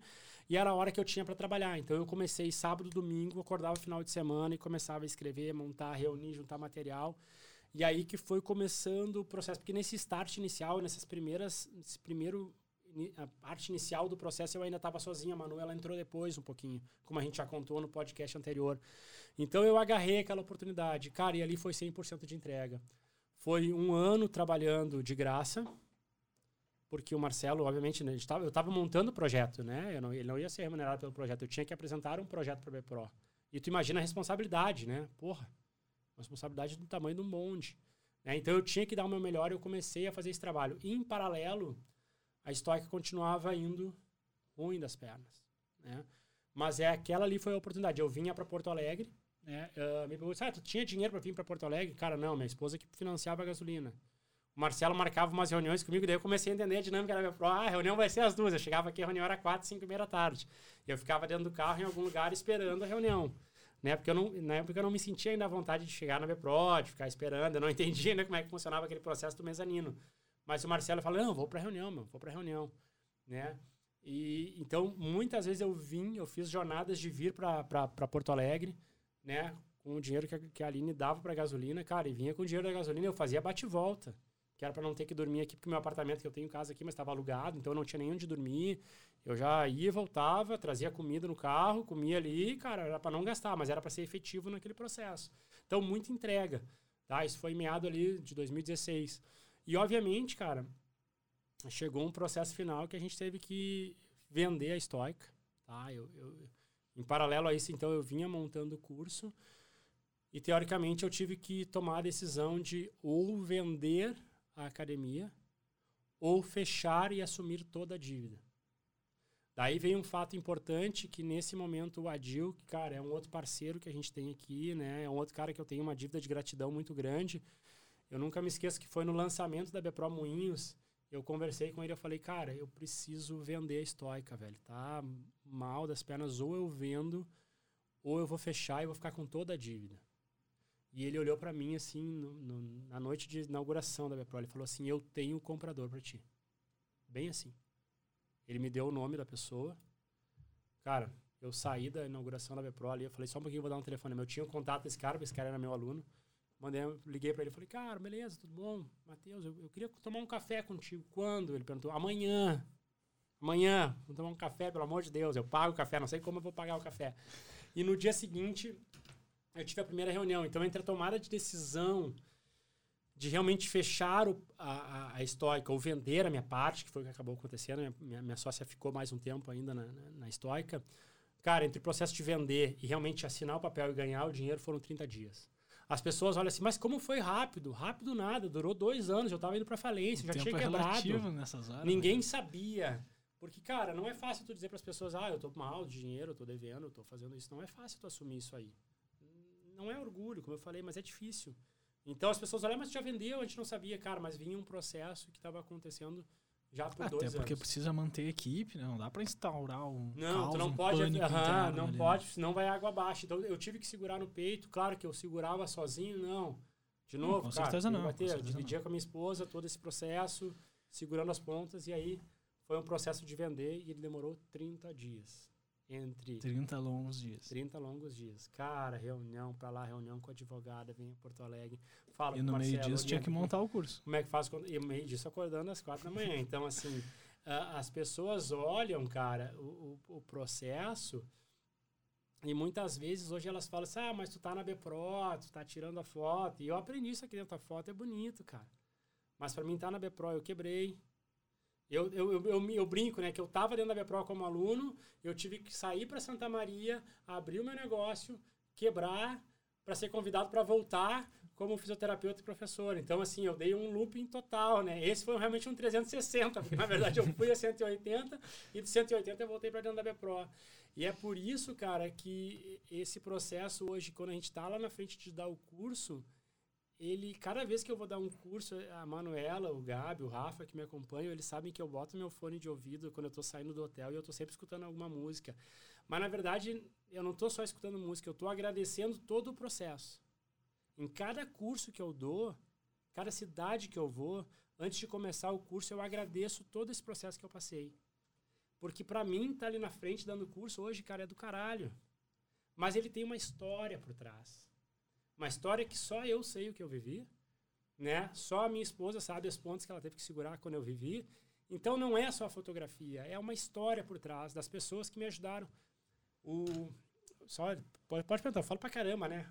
e era a hora que eu tinha para trabalhar. Então eu comecei sábado, domingo, acordava final de semana e começava a escrever, montar, reunir, juntar material. E aí que foi começando o processo, porque nesse start inicial, nessas primeiras, primeiro a parte inicial do processo eu ainda estava sozinha, a Manu ela entrou depois um pouquinho, como a gente já contou no podcast anterior. Então eu agarrei aquela oportunidade, cara, e ali foi 100% de entrega. Foi um ano trabalhando de graça, porque o Marcelo, obviamente, né, tava, eu estava montando o projeto, né? Não, ele não ia ser remunerado pelo projeto, eu tinha que apresentar um projeto para a BPRO. E tu imagina a responsabilidade, né? Porra, uma responsabilidade do tamanho de um bonde. Né? Então eu tinha que dar o meu melhor e eu comecei a fazer esse trabalho. E, em paralelo, a Stoica continuava indo ruim das pernas, né? Mas é aquela ali foi a oportunidade. Eu vinha para Porto Alegre, né? Ah, me perguntou, ah, tu tinha dinheiro para vir para Porto Alegre? Cara, não, minha esposa que financiava a gasolina. O Marcelo marcava umas reuniões comigo, daí eu comecei a entender a dinâmica da minha pro. Ah, a reunião vai ser às duas. Eu chegava aqui, a reunião era quatro, cinco e meia da tarde. Eu ficava dentro do carro em algum lugar esperando a reunião. Né? Porque eu não, na época eu não me sentia ainda à vontade de chegar na Bepro, de ficar esperando. Eu não entendia né, como é que funcionava aquele processo do mezanino. Mas o Marcelo falou, não, vou para reunião, meu, vou para reunião. Né? E, então, muitas vezes eu vim, eu fiz jornadas de vir para Porto Alegre, né? Com o dinheiro que a, que a Aline dava para gasolina, cara, e vinha com o dinheiro da gasolina, eu fazia bate-volta, que era para não ter que dormir aqui, porque meu apartamento que eu tenho em casa aqui, mas estava alugado, então eu não tinha nem onde dormir. Eu já ia, voltava, trazia comida no carro, comia ali, cara, era para não gastar, mas era para ser efetivo naquele processo. Então, muita entrega, tá? Isso foi em meado ali de 2016. E, obviamente, cara, chegou um processo final que a gente teve que vender a Stoica, tá? Eu, eu, em paralelo a isso, então, eu vinha montando o curso e, teoricamente, eu tive que tomar a decisão de ou vender a academia ou fechar e assumir toda a dívida. Daí vem um fato importante que nesse momento o Adil, que, cara, é um outro parceiro que a gente tem aqui, né? É um outro cara que eu tenho uma dívida de gratidão muito grande. Eu nunca me esqueço que foi no lançamento da Bepro Moinhos, eu conversei com ele, eu falei, cara, eu preciso vender a estoica, velho. Tá mal das pernas, ou eu vendo, ou eu vou fechar e vou ficar com toda a dívida. E ele olhou para mim assim, no, no, na noite de inauguração da Bepro, ele falou assim, eu tenho comprador para ti. Bem assim. Ele me deu o nome da pessoa. Cara, eu saí da inauguração da Bepro ali, eu falei, só um pouquinho, vou dar um telefone. Eu tinha um contato desse cara, porque esse cara era meu aluno. Mandei, liguei para ele, falei, cara, beleza, tudo bom? Matheus, eu, eu, queria tomar um café contigo. Quando? Ele perguntou, amanhã. Amanhã, vamos tomar um café, pelo amor de Deus. Eu pago o café, não sei como eu vou pagar o café. E no dia seguinte, eu tive a primeira reunião. Então, entre a tomada de decisão de realmente fechar o, a, a, estoica ou vender a minha parte, que foi o que acabou acontecendo, minha, minha, minha sócia ficou mais um tempo ainda na, na, na estoica. Cara, entre o processo de vender e realmente assinar o papel e ganhar o dinheiro foram 30 dias. As pessoas olham assim, mas como foi rápido? Rápido nada, durou dois anos, eu estava indo para falência, o já tinha é quebrado. nessas horas, Ninguém né? sabia. Porque, cara, não é fácil tu dizer para as pessoas, ah, eu tô mal de dinheiro, eu tô devendo, eu tô fazendo isso. Não é fácil tu assumir isso aí. Não é orgulho, como eu falei, mas é difícil. Então as pessoas olham, mas já vendeu, a gente não sabia, cara, mas vinha um processo que estava acontecendo já por Até dois porque anos. precisa manter a equipe, né? Não dá pra instaurar um Não, caos, tu não um pode, aham, interno não ali, né? pode, senão vai água abaixo. Então eu tive que segurar no peito, claro que eu segurava sozinho, não. De Não, novo, com cara, certeza não, com bater, eu certeza dividia com a minha esposa todo esse processo, segurando as pontas, e aí foi um processo de vender e ele demorou 30 dias. Entre 30 longos dias. 30 longos dias. Cara, reunião pra lá, reunião com a advogada, vem a Porto Alegre, fala E com no o meio Marcelo, disso tinha que montar o curso. como é que faz quando, e no meio disso acordando às quatro da manhã. Então, assim, a- as pessoas olham, cara, o, o, o processo e muitas vezes hoje elas falam assim, ah, mas tu tá na Bepro, tu tá tirando a foto. E eu aprendi isso aqui dentro da foto, é bonito, cara. Mas para mim tá na Bepro, eu quebrei. Eu, eu, eu, eu, eu brinco, né? Que eu estava dentro da BPRO como aluno, eu tive que sair para Santa Maria, abrir o meu negócio, quebrar, para ser convidado para voltar como fisioterapeuta e professor. Então, assim, eu dei um looping total, né? Esse foi realmente um 360, porque na verdade eu fui a 180 e de 180 eu voltei para dentro da BPRO. E é por isso, cara, que esse processo hoje, quando a gente está lá na frente de dar o curso, ele, cada vez que eu vou dar um curso, a Manuela, o Gabi, o Rafa que me acompanham, eles sabem que eu boto meu fone de ouvido quando eu estou saindo do hotel e eu estou sempre escutando alguma música. Mas na verdade, eu não estou só escutando música, eu estou agradecendo todo o processo. Em cada curso que eu dou, cada cidade que eu vou, antes de começar o curso, eu agradeço todo esse processo que eu passei. Porque para mim, estar tá ali na frente dando curso hoje, cara, é do caralho. Mas ele tem uma história por trás. Uma história que só eu sei o que eu vivi, né? Só a minha esposa sabe as pontes que ela teve que segurar quando eu vivi. Então não é só a fotografia, é uma história por trás das pessoas que me ajudaram. O só pode, pode perguntar, fala pra caramba, né?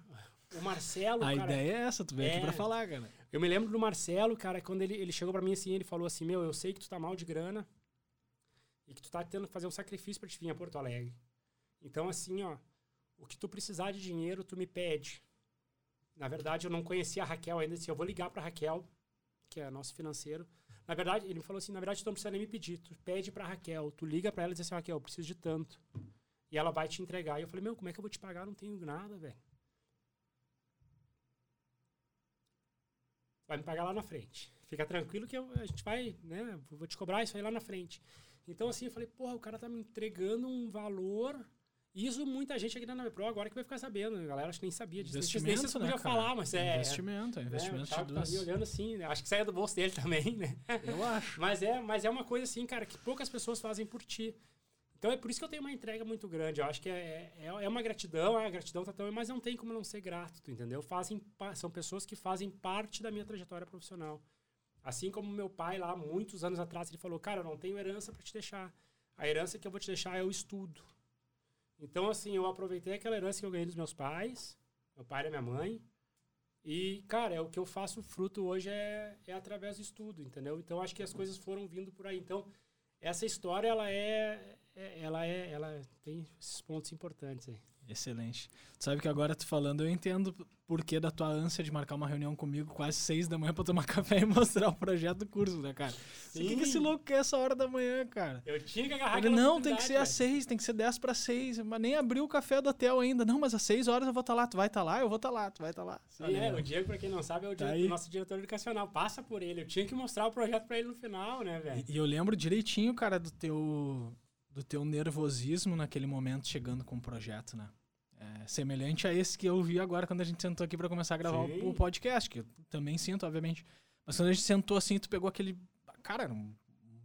O Marcelo. A cara, ideia é essa, tu veio é, aqui pra é. falar, cara. Eu me lembro do Marcelo, cara, quando ele, ele chegou pra mim assim, ele falou assim: Meu, eu sei que tu tá mal de grana e que tu tá tendo que fazer um sacrifício pra te vir a Porto Alegre. Então, assim, ó, o que tu precisar de dinheiro, tu me pede. Na verdade, eu não conhecia a Raquel ainda. Disse, eu vou ligar pra Raquel, que é nosso financeiro. Na verdade, ele me falou assim: na verdade, tu não precisa nem me pedir. Tu pede pra Raquel. Tu liga pra ela e diz assim: Raquel, eu preciso de tanto. E ela vai te entregar. E eu falei: Meu, como é que eu vou te pagar? Eu não tenho nada, velho. Vai me pagar lá na frente. Fica tranquilo que eu, a gente vai, né? Vou te cobrar isso aí lá na frente. Então, assim, eu falei, porra, o cara tá me entregando um valor. Isso muita gente aqui na Navepro agora que vai ficar sabendo. A galera acho que nem sabia disso. Investimento, nem podia né, falar, mas é. Investimento, é investimento é, de. Tá olhando assim, né? Acho que saia do bolso dele também, né? Eu acho. mas, é, mas é uma coisa assim, cara, que poucas pessoas fazem por ti. Então é por isso que eu tenho uma entrega muito grande. Eu acho que é, é, é uma gratidão, a gratidão tá tão, mas não tem como não ser grato, entendeu? Fazem, são pessoas que fazem parte da minha trajetória profissional. Assim como meu pai lá, muitos anos atrás, ele falou, cara, eu não tenho herança para te deixar. A herança que eu vou te deixar é o estudo. Então, assim, eu aproveitei aquela herança que eu ganhei dos meus pais, meu pai e minha mãe, e, cara, é o que eu faço fruto hoje é, é através do estudo, entendeu? Então, acho que as coisas foram vindo por aí. Então, essa história, ela é, é, ela é, ela tem esses pontos importantes aí. Excelente. Tu sabe que agora tu falando, eu entendo porquê da tua ânsia de marcar uma reunião comigo quase seis da manhã pra tomar café e mostrar o projeto do curso, né, cara? Sim. O que, que esse louco quer essa hora da manhã, cara? Eu tinha que agarrar Ele, Não, tem que ser às seis, tem que ser dez para seis. Mas nem abriu o café do hotel ainda. Não, mas às seis horas eu vou estar tá lá. Tu vai estar tá lá, eu vou estar tá lá, tu vai estar tá lá. Sim, é, o Diego, pra quem não sabe, é o, tá nosso diretor educacional. Passa por ele. Eu tinha que mostrar o projeto pra ele no final, né, velho? E, e eu lembro direitinho, cara, do teu, do teu nervosismo naquele momento chegando com o projeto, né? É, semelhante a esse que eu vi agora quando a gente sentou aqui para começar a gravar Sim. o podcast, que eu também sinto, obviamente. Mas quando a gente sentou assim, tu pegou aquele. Cara, um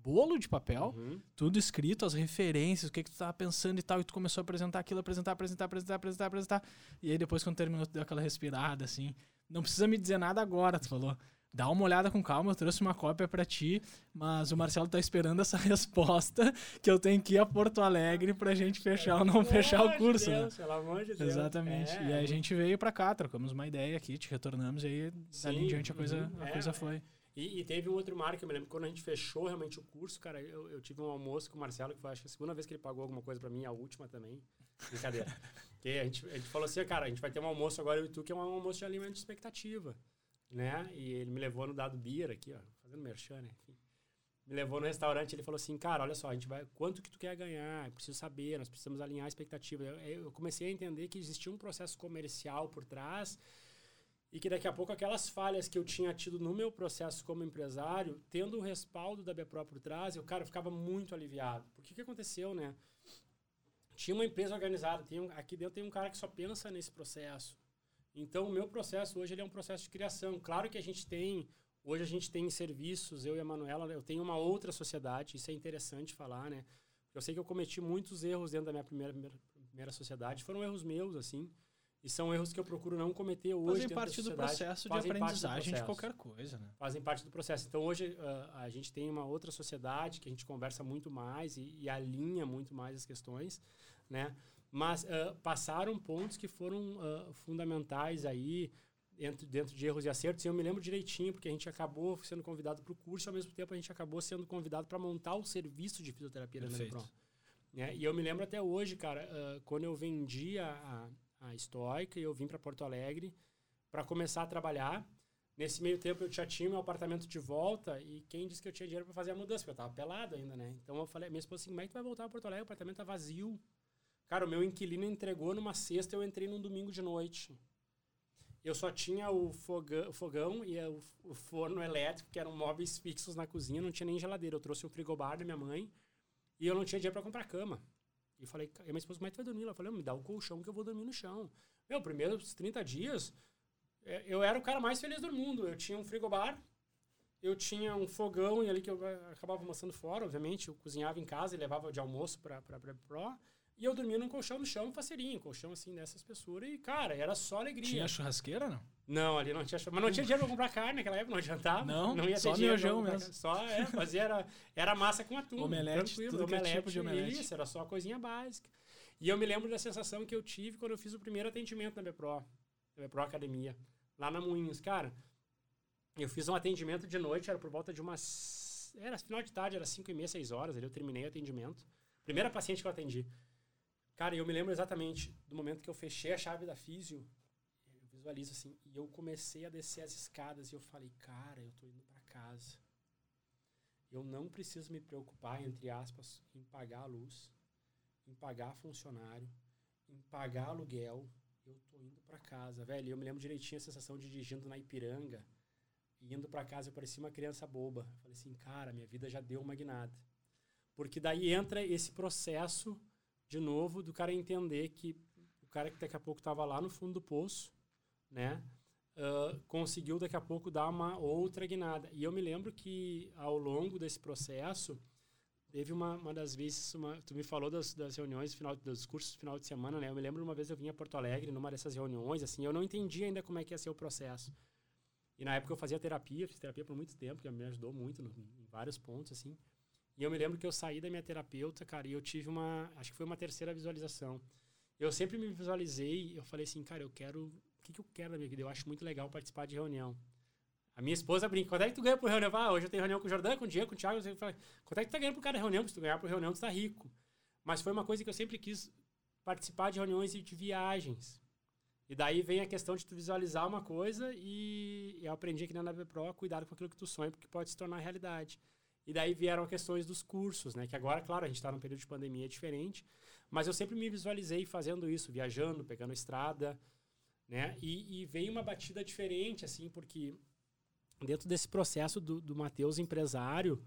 bolo de papel, uhum. tudo escrito, as referências, o que, que tu tava pensando e tal, e tu começou a apresentar aquilo, apresentar, apresentar, apresentar, apresentar, apresentar. E aí depois, quando terminou, tu deu aquela respirada, assim. Não precisa me dizer nada agora, tu falou. Dá uma olhada com calma, eu trouxe uma cópia para ti, mas o Marcelo tá esperando essa resposta que eu tenho que ir a Porto Alegre pra gente fechar ou não fechar o curso. Deus, né? Pelo amor de Deus. Exatamente. É, e aí a gente veio para cá, trocamos uma ideia aqui, te retornamos e aí Sim, dali em diante a coisa, uhum, a é, coisa foi. E, e, teve um outro marco, eu me lembro, quando a gente fechou realmente o curso, cara, eu, eu tive um almoço com o Marcelo, que foi acho que a segunda vez que ele pagou alguma coisa para mim, a última também. Brincadeira. que a gente, a gente falou assim, cara, a gente vai ter um almoço agora, eu e tu, que é um almoço de alimento de expectativa né? E ele me levou no Dado Beer aqui, ó, fazendo merchan, né? Enfim. Me levou no restaurante, ele falou assim, cara, olha só, a gente vai, quanto que tu quer ganhar? Eu preciso saber, nós precisamos alinhar a expectativa. Eu, eu comecei a entender que existia um processo comercial por trás e que daqui a pouco aquelas falhas que eu tinha tido no meu processo como empresário, tendo o respaldo da BPRO por trás, eu, cara, eu ficava muito aliviado. Porque que aconteceu, né? Tinha uma empresa organizada, tem um, aqui dentro tem um cara que só pensa nesse processo. Então, o meu processo hoje ele é um processo de criação. Claro que a gente tem, hoje a gente tem serviços, eu e a Manuela, eu tenho uma outra sociedade, isso é interessante falar, né? Eu sei que eu cometi muitos erros dentro da minha primeira, primeira, primeira sociedade, foram erros meus, assim, e são erros que eu procuro não cometer hoje. Fazem parte do processo de aprendizagem de qualquer coisa, né? Fazem parte do processo. Então, hoje uh, a gente tem uma outra sociedade que a gente conversa muito mais e, e alinha muito mais as questões, né? Mas uh, passaram pontos que foram uh, fundamentais aí. dentro, dentro de erros e acertos. E eu me lembro direitinho, porque a gente acabou sendo convidado para o curso e, ao mesmo tempo, a gente acabou sendo convidado para montar o serviço de fisioterapia Perfeito. da Pro. Né? E eu me lembro até hoje, cara, uh, quando eu vendi a, a, a Stoica e eu vim para Porto Alegre para começar a trabalhar. Nesse meio tempo eu já tinha meu apartamento de volta e quem disse que eu tinha dinheiro para fazer a mudança? Porque eu tava pelado ainda, né? Então eu falei, minha esposa assim, como é que tu vai voltar para Porto Alegre? O apartamento tá vazio. Cara, o meu inquilino entregou numa sexta, eu entrei num domingo de noite. Eu só tinha o fogão, o fogão e o, forno elétrico, que eram móveis fixos na cozinha, não tinha nem geladeira. Eu trouxe o frigobar da minha mãe e eu não tinha dinheiro para comprar cama. E falei, e minha esposa, como é que tu vai dormir? Ela falou, me dá o colchão que eu vou dormir no chão. Meu, primeiros 30 dias, é, eu era o cara mais feliz do mundo. Eu tinha um frigobar, eu tinha um fogão e ali que eu acabava mostrando fora, obviamente. Eu cozinhava em casa e levava de almoço para Pro. E eu dormia num colchão no chão, faceirinho, um colchão assim dessa espessura. E, cara, era só alegria. Tinha churrasqueira, não? Não, ali não tinha Mas não tinha dinheiro pra comprar carne naquela época, não adiantava. Não, não ia só ter miojão mesmo. Só, é, fazia, era, era massa com atum. Omelete, tranquilo. tudo omelete, é tipo de omelete. Isso, era só coisinha básica. E eu me lembro da sensação que eu tive quando eu fiz o primeiro atendimento na Bepro, na Bepro Academia, lá na Moinhos. Cara, eu fiz um atendimento de noite, era por volta de umas... Era final de tarde, era 5 e meia, 6 horas, ali eu terminei o atendimento. Primeira paciente que eu atendi. Cara, eu me lembro exatamente do momento que eu fechei a chave da físio, eu visualizo assim, e eu comecei a descer as escadas e eu falei, cara, eu tô indo para casa. Eu não preciso me preocupar, entre aspas, em pagar a luz, em pagar funcionário, em pagar aluguel. Eu tô indo para casa, velho. Eu me lembro direitinho a sensação de dirigindo na Ipiranga, e indo para casa eu parecia uma criança boba. Eu falei assim, cara, minha vida já deu uma guinada. Porque daí entra esse processo de novo, do cara entender que o cara que daqui a pouco estava lá no fundo do poço, né? Uh, conseguiu daqui a pouco dar uma outra guinada. E eu me lembro que ao longo desse processo, teve uma, uma das vezes, uma, tu me falou das, das reuniões, final, dos cursos final de semana, né? Eu me lembro uma vez eu vim a Porto Alegre numa dessas reuniões, assim, eu não entendi ainda como é que ia ser o processo. E na época eu fazia terapia, fiz terapia por muito tempo, que me ajudou muito no, em vários pontos, assim. E eu me lembro que eu saí da minha terapeuta, cara, e eu tive uma. Acho que foi uma terceira visualização. Eu sempre me visualizei, eu falei assim, cara, eu quero. O que, que eu quero na minha vida? Eu acho muito legal participar de reunião. A minha esposa brinca, quanto é que tu ganha por reunião? Ah, hoje eu tenho reunião com o Jordão, com o Diego, com o Thiago. Eu falo, quanto é que tu tá ganhando por cada reunião? Se tu ganhar por reunião, tu tá rico. Mas foi uma coisa que eu sempre quis participar de reuniões e de viagens. E daí vem a questão de tu visualizar uma coisa e eu aprendi aqui na Nave Pro, cuidado com aquilo que tu sonha, porque pode se tornar realidade. E daí vieram questões dos cursos, né? Que agora, claro, a gente está num período de pandemia diferente, mas eu sempre me visualizei fazendo isso, viajando, pegando estrada, né? E, e veio uma batida diferente, assim, porque dentro desse processo do, do Matheus empresário,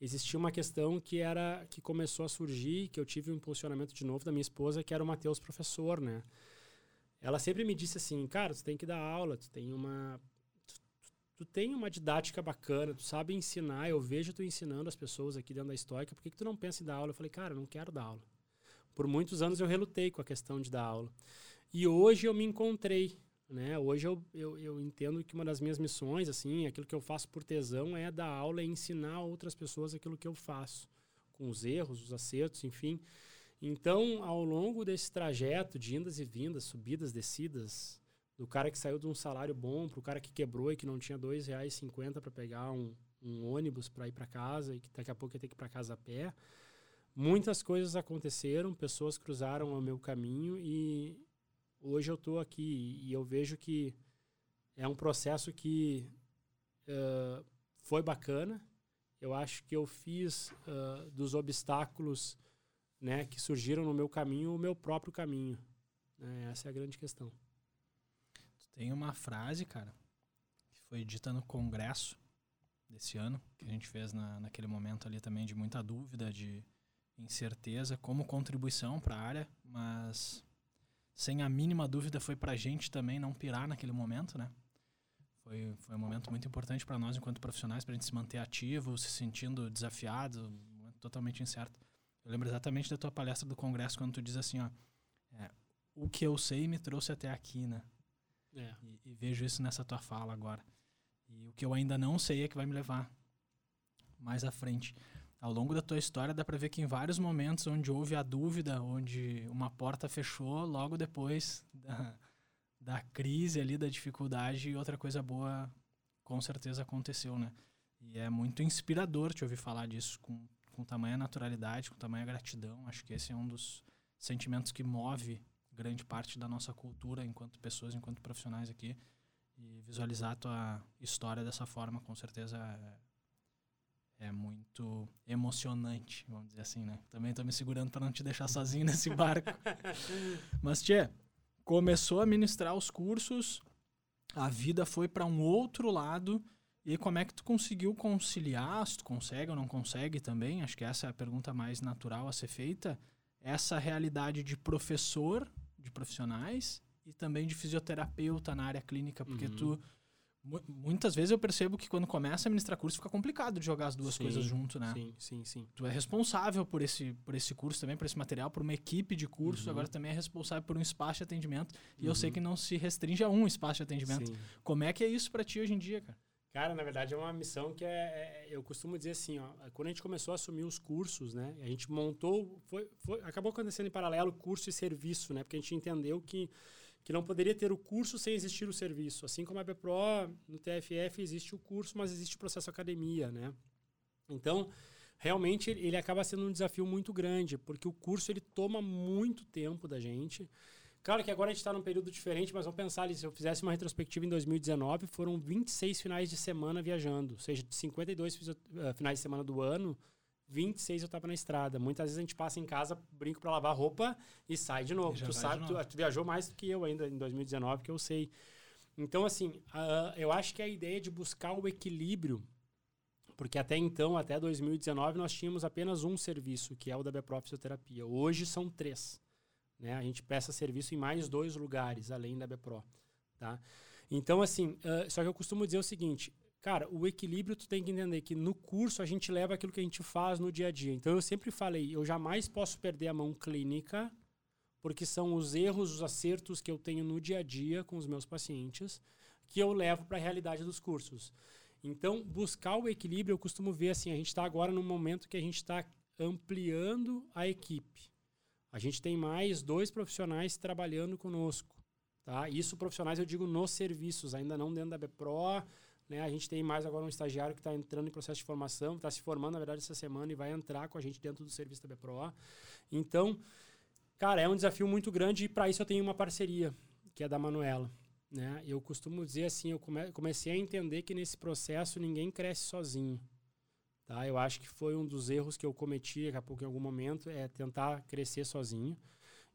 existia uma questão que era que começou a surgir, que eu tive um impulsionamento de novo da minha esposa, que era o Matheus professor, né? Ela sempre me disse assim, cara, tu tem que dar aula, tu tem uma tu tem uma didática bacana, tu sabe ensinar, eu vejo tu ensinando as pessoas aqui dentro da Estoica, por que, que tu não pensa em dar aula? Eu falei, cara, eu não quero dar aula. Por muitos anos eu relutei com a questão de dar aula. E hoje eu me encontrei, né? Hoje eu, eu, eu entendo que uma das minhas missões, assim, aquilo que eu faço por tesão é dar aula e ensinar outras pessoas aquilo que eu faço, com os erros, os acertos, enfim. Então, ao longo desse trajeto de indas e vindas, subidas, descidas, do cara que saiu de um salário bom para o cara que quebrou e que não tinha R$ 2,50 para pegar um, um ônibus para ir para casa e que daqui a pouco ia ter que ir para casa a pé. Muitas coisas aconteceram, pessoas cruzaram o meu caminho e hoje eu estou aqui e eu vejo que é um processo que uh, foi bacana. Eu acho que eu fiz uh, dos obstáculos né, que surgiram no meu caminho o meu próprio caminho. Né? Essa é a grande questão. Tem uma frase, cara, que foi dita no congresso desse ano, que a gente fez na, naquele momento ali também de muita dúvida, de incerteza, como contribuição para a área, mas sem a mínima dúvida foi para a gente também não pirar naquele momento, né? Foi, foi um momento muito importante para nós enquanto profissionais, para a gente se manter ativo, se sentindo desafiado, totalmente incerto. Eu lembro exatamente da tua palestra do congresso quando tu diz assim, ó, é, o que eu sei me trouxe até aqui, né? É. E, e, vejo isso nessa tua fala agora. E o que eu ainda não sei é que vai me levar mais à frente. Ao longo da tua história, dá para ver que em vários momentos onde houve a dúvida, onde uma porta fechou, logo depois da, da crise ali, da dificuldade, outra coisa boa com certeza aconteceu, né? E é muito inspirador te ouvir falar disso com, com tamanha naturalidade, com tamanha gratidão. Acho que esse é um dos sentimentos que move grande parte da nossa cultura enquanto pessoas, enquanto profissionais aqui. E visualizar a tua história dessa forma, com certeza, é, é muito emocionante, vamos dizer assim, né? Também estou me segurando para não te deixar sozinho nesse barco. Mas, Tchê, começou a ministrar os cursos, a vida foi para um outro lado. E como é que tu conseguiu conciliar, se tu consegue ou não consegue também, acho que essa é a pergunta mais natural a ser feita, essa realidade de professor, de profissionais, e também de fisioterapeuta na área clínica, porque uhum. tu muitas vezes eu percebo que quando começa a ministrar curso fica complicado de jogar as duas sim, coisas junto, né? Sim, sim, sim. Tu é responsável por esse, por esse curso também, por esse material, por uma equipe de curso, uhum. agora também é responsável por um espaço de atendimento. E uhum. eu sei uhum. que não se restringe a um espaço de atendimento. Sim. Como é que é isso para ti hoje em dia, cara? Cara, na verdade é uma missão que é, é, eu costumo dizer assim, ó, quando a gente começou a assumir os cursos, né, a gente montou, foi, foi, acabou acontecendo em paralelo curso e serviço, né, porque a gente entendeu que que não poderia ter o curso sem existir o serviço. Assim como a BPRO, no TFF existe o curso, mas existe o processo academia, né? Então, realmente ele acaba sendo um desafio muito grande, porque o curso ele toma muito tempo da gente. Claro que agora a gente está num período diferente, mas vamos pensar ali, se eu fizesse uma retrospectiva em 2019, foram 26 finais de semana viajando, ou seja, de 52 uh, finais de semana do ano, 26 eu tava na estrada. Muitas vezes a gente passa em casa, brinco para lavar roupa e sai de novo. Tu sabe, tu, tu, viajou mais do que eu ainda em 2019, que eu sei. Então, assim, uh, eu acho que a ideia de buscar o equilíbrio, porque até então, até 2019, nós tínhamos apenas um serviço, que é o da Beprof Fisioterapia. Hoje são três. Né? A gente presta serviço em mais dois lugares, além da Bepro. Tá? Então, assim, uh, só que eu costumo dizer o seguinte: Cara, o equilíbrio tu tem que entender que no curso a gente leva aquilo que a gente faz no dia a dia. Então eu sempre falei, eu jamais posso perder a mão clínica, porque são os erros, os acertos que eu tenho no dia a dia com os meus pacientes que eu levo para a realidade dos cursos. Então, buscar o equilíbrio, eu costumo ver assim, a gente está agora num momento que a gente está ampliando a equipe. A gente tem mais dois profissionais trabalhando conosco. Tá? Isso profissionais eu digo nos serviços, ainda não dentro da BPRO, né? A gente tem mais agora um estagiário que está entrando em processo de formação, está se formando, na verdade, essa semana e vai entrar com a gente dentro do serviço da BPRO. Então, cara, é um desafio muito grande e para isso eu tenho uma parceria, que é da Manuela. Né? Eu costumo dizer assim, eu come comecei a entender que nesse processo ninguém cresce sozinho. Tá? Eu acho que foi um dos erros que eu cometi daqui a pouco em algum momento, é tentar crescer sozinho.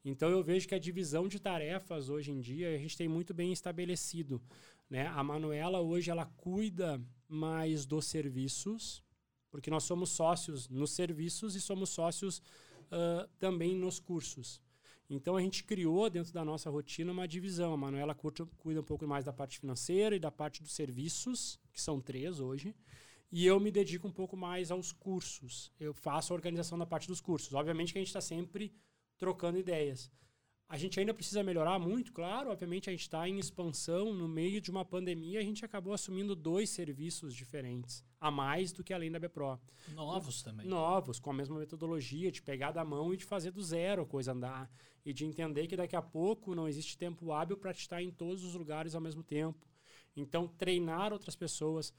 Então eu vejo que a divisão de tarefas hoje em dia a gente tem muito bem estabelecido. Né? A Manuela hoje ela cuida mais dos serviços, porque nós somos sócios nos serviços e somos sócios uh, também nos cursos. Então a gente criou dentro da nossa rotina uma divisão. A Manuela cuida um pouco mais da parte financeira e da parte dos serviços, que são três hoje. E eu me dedico um pouco mais aos cursos. Eu faço a organização da parte dos cursos. Obviamente que a gente está sempre trocando ideias. A gente ainda precisa melhorar muito, claro. Obviamente, a gente está em expansão. No meio de uma pandemia, a gente acabou assumindo dois serviços diferentes, a mais do que além da BPRO. Novos também. Novos, com a mesma metodologia, de pegar da mão e de fazer do zero a coisa andar. E de entender que daqui a pouco não existe tempo hábil para estar em todos os lugares ao mesmo tempo. Então, treinar outras pessoas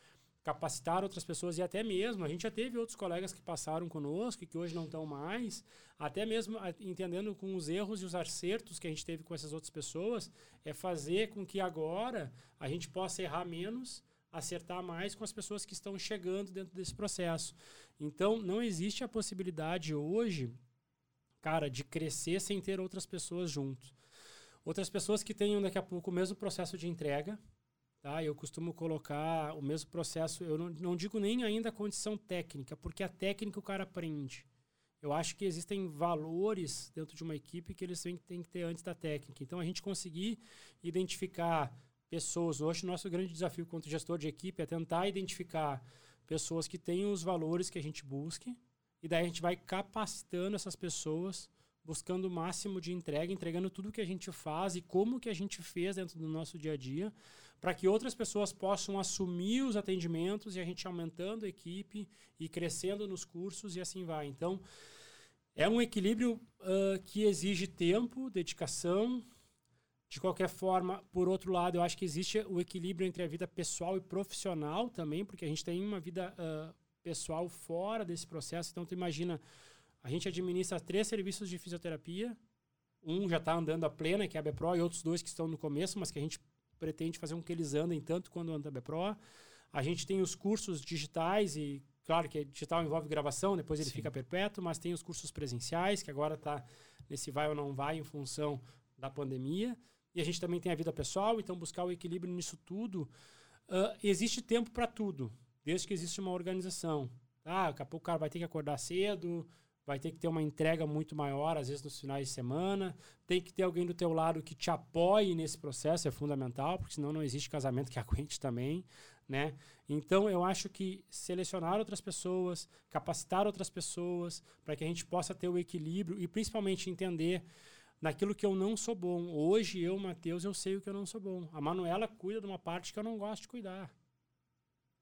capacitar outras pessoas e até mesmo a gente já teve outros colegas que passaram conosco e que hoje não estão mais, até mesmo entendendo com os erros e os acertos que a gente teve com essas outras pessoas, é fazer com que agora a gente possa errar menos, acertar mais com as pessoas que estão chegando dentro desse processo. Então, não existe a possibilidade hoje, cara, de crescer sem ter outras pessoas junto. Outras pessoas que tenham daqui a pouco o mesmo processo de entrega, Tá? Eu costumo colocar o mesmo processo, eu não, não digo nem ainda a condição técnica, porque a técnica o cara aprende. Eu acho que existem valores dentro de uma equipe que eles têm, que ter antes da técnica. Então, a gente conseguir identificar pessoas. Hoje, nosso grande desafio quanto gestor de equipe é tentar identificar pessoas que tenham os valores que a gente busque, e daí a gente vai capacitando essas pessoas, buscando o máximo de entrega, entregando tudo que a gente faz e como que a gente fez dentro do nosso dia a dia, para que outras pessoas possam assumir os atendimentos e a gente aumentando a equipe e crescendo nos cursos e assim vai. Então, é um equilíbrio uh, que exige tempo, dedicação, De qualquer forma, por outro lado, eu acho que existe o equilíbrio entre a vida pessoal e profissional também, porque a gente tem uma vida uh, pessoal fora desse processo. Então, tu imagina, a gente administra três serviços de fisioterapia, um já está andando a plena, que é a BPRO, e outros dois que estão no começo, mas que a gente pretende fazer com que eles andem tanto quando anda a BPRO. A gente tem os cursos digitais e claro que digital envolve gravação, depois ele Sim. fica perpétuo, mas tem os cursos presenciais, que agora está nesse vai ou não vai em função da pandemia. E a gente também tem a vida pessoal, então buscar o equilíbrio nisso tudo. Uh, existe tempo para tudo, desde que existe uma organização. Ah, daqui a pouco o cara vai ter que acordar cedo, vai ter que ter uma entrega muito maior, às vezes nos finais de semana. Tem que ter alguém do teu lado que te apoie nesse processo, é fundamental, porque senão não existe casamento que aguente também, né? Então eu acho que selecionar outras pessoas, capacitar outras pessoas, para que a gente possa ter o equilíbrio e principalmente entender naquilo que eu não sou bom. Hoje eu, Matheus, eu sei o que eu não sou bom. A Manuela cuida de uma parte que eu não gosto de cuidar.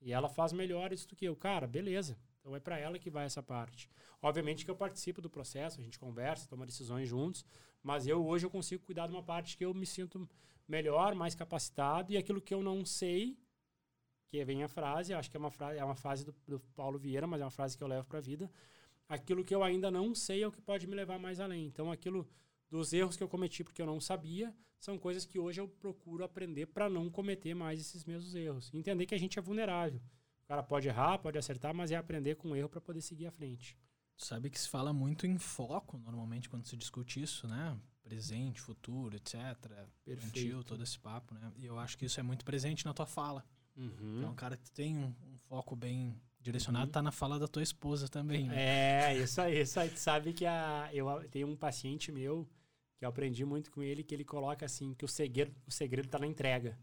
E ela faz melhor isso do que eu. Cara, beleza. Então é para ela que vai essa parte. Obviamente que eu participo do processo, a gente conversa, toma decisões juntos, mas eu hoje eu consigo cuidar de uma parte que eu me sinto melhor, mais capacitado e aquilo que eu não sei, que vem a frase, acho que é uma frase, é uma frase do, do Paulo Vieira, mas é uma frase que eu levo para a vida. Aquilo que eu ainda não sei é o que pode me levar mais além. Então aquilo dos erros que eu cometi porque eu não sabia, são coisas que hoje eu procuro aprender para não cometer mais esses mesmos erros. Entender que a gente é vulnerável. O cara pode errar, pode acertar, mas é aprender com o erro para poder seguir à frente. Sabe que se fala muito em foco normalmente quando se discute isso, né? Presente, futuro, etc. Perfeito. todo esse papo, né? E eu acho que isso é muito presente na tua fala. Uhum. Então, um cara que tem um, um foco bem direcionado uhum. tá na fala da tua esposa também, né? É, isso aí, isso aí. Tu sabe que a, eu tenho um paciente meu que eu aprendi muito com ele, que ele coloca assim, que o segredo, o segredo tá na entrega.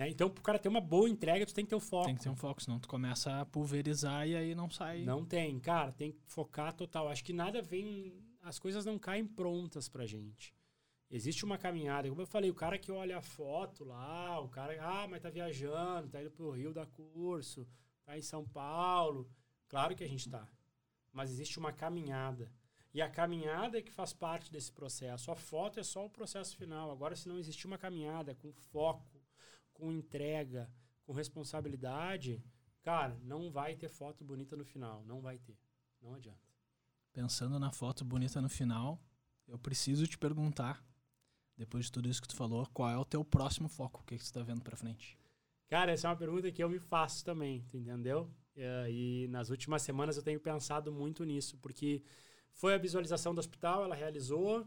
Né? Então, para o cara ter uma boa entrega, tu tem que ter o foco. Tem que ter um foco, senão tu começa a pulverizar e aí não sai. Não tem, cara, tem que focar total. Acho que nada vem. As coisas não caem prontas pra gente. Existe uma caminhada. Como eu falei, o cara que olha a foto lá, o cara, ah, mas tá viajando, tá indo pro Rio da curso, tá em São Paulo. Claro que a gente tá. Mas existe uma caminhada. E a caminhada é que faz parte desse processo. A foto é só o processo final. Agora, se não existir uma caminhada com foco, com entrega, com responsabilidade, cara, não vai ter foto bonita no final. Não vai ter. Não adianta. Pensando na foto bonita no final, eu preciso te perguntar, depois de tudo isso que tu falou, qual é o teu próximo foco? O que, que tu está vendo para frente? Cara, essa é uma pergunta que eu me faço também, tu entendeu? É, e nas últimas semanas eu tenho pensado muito nisso, porque foi a visualização do hospital, ela realizou.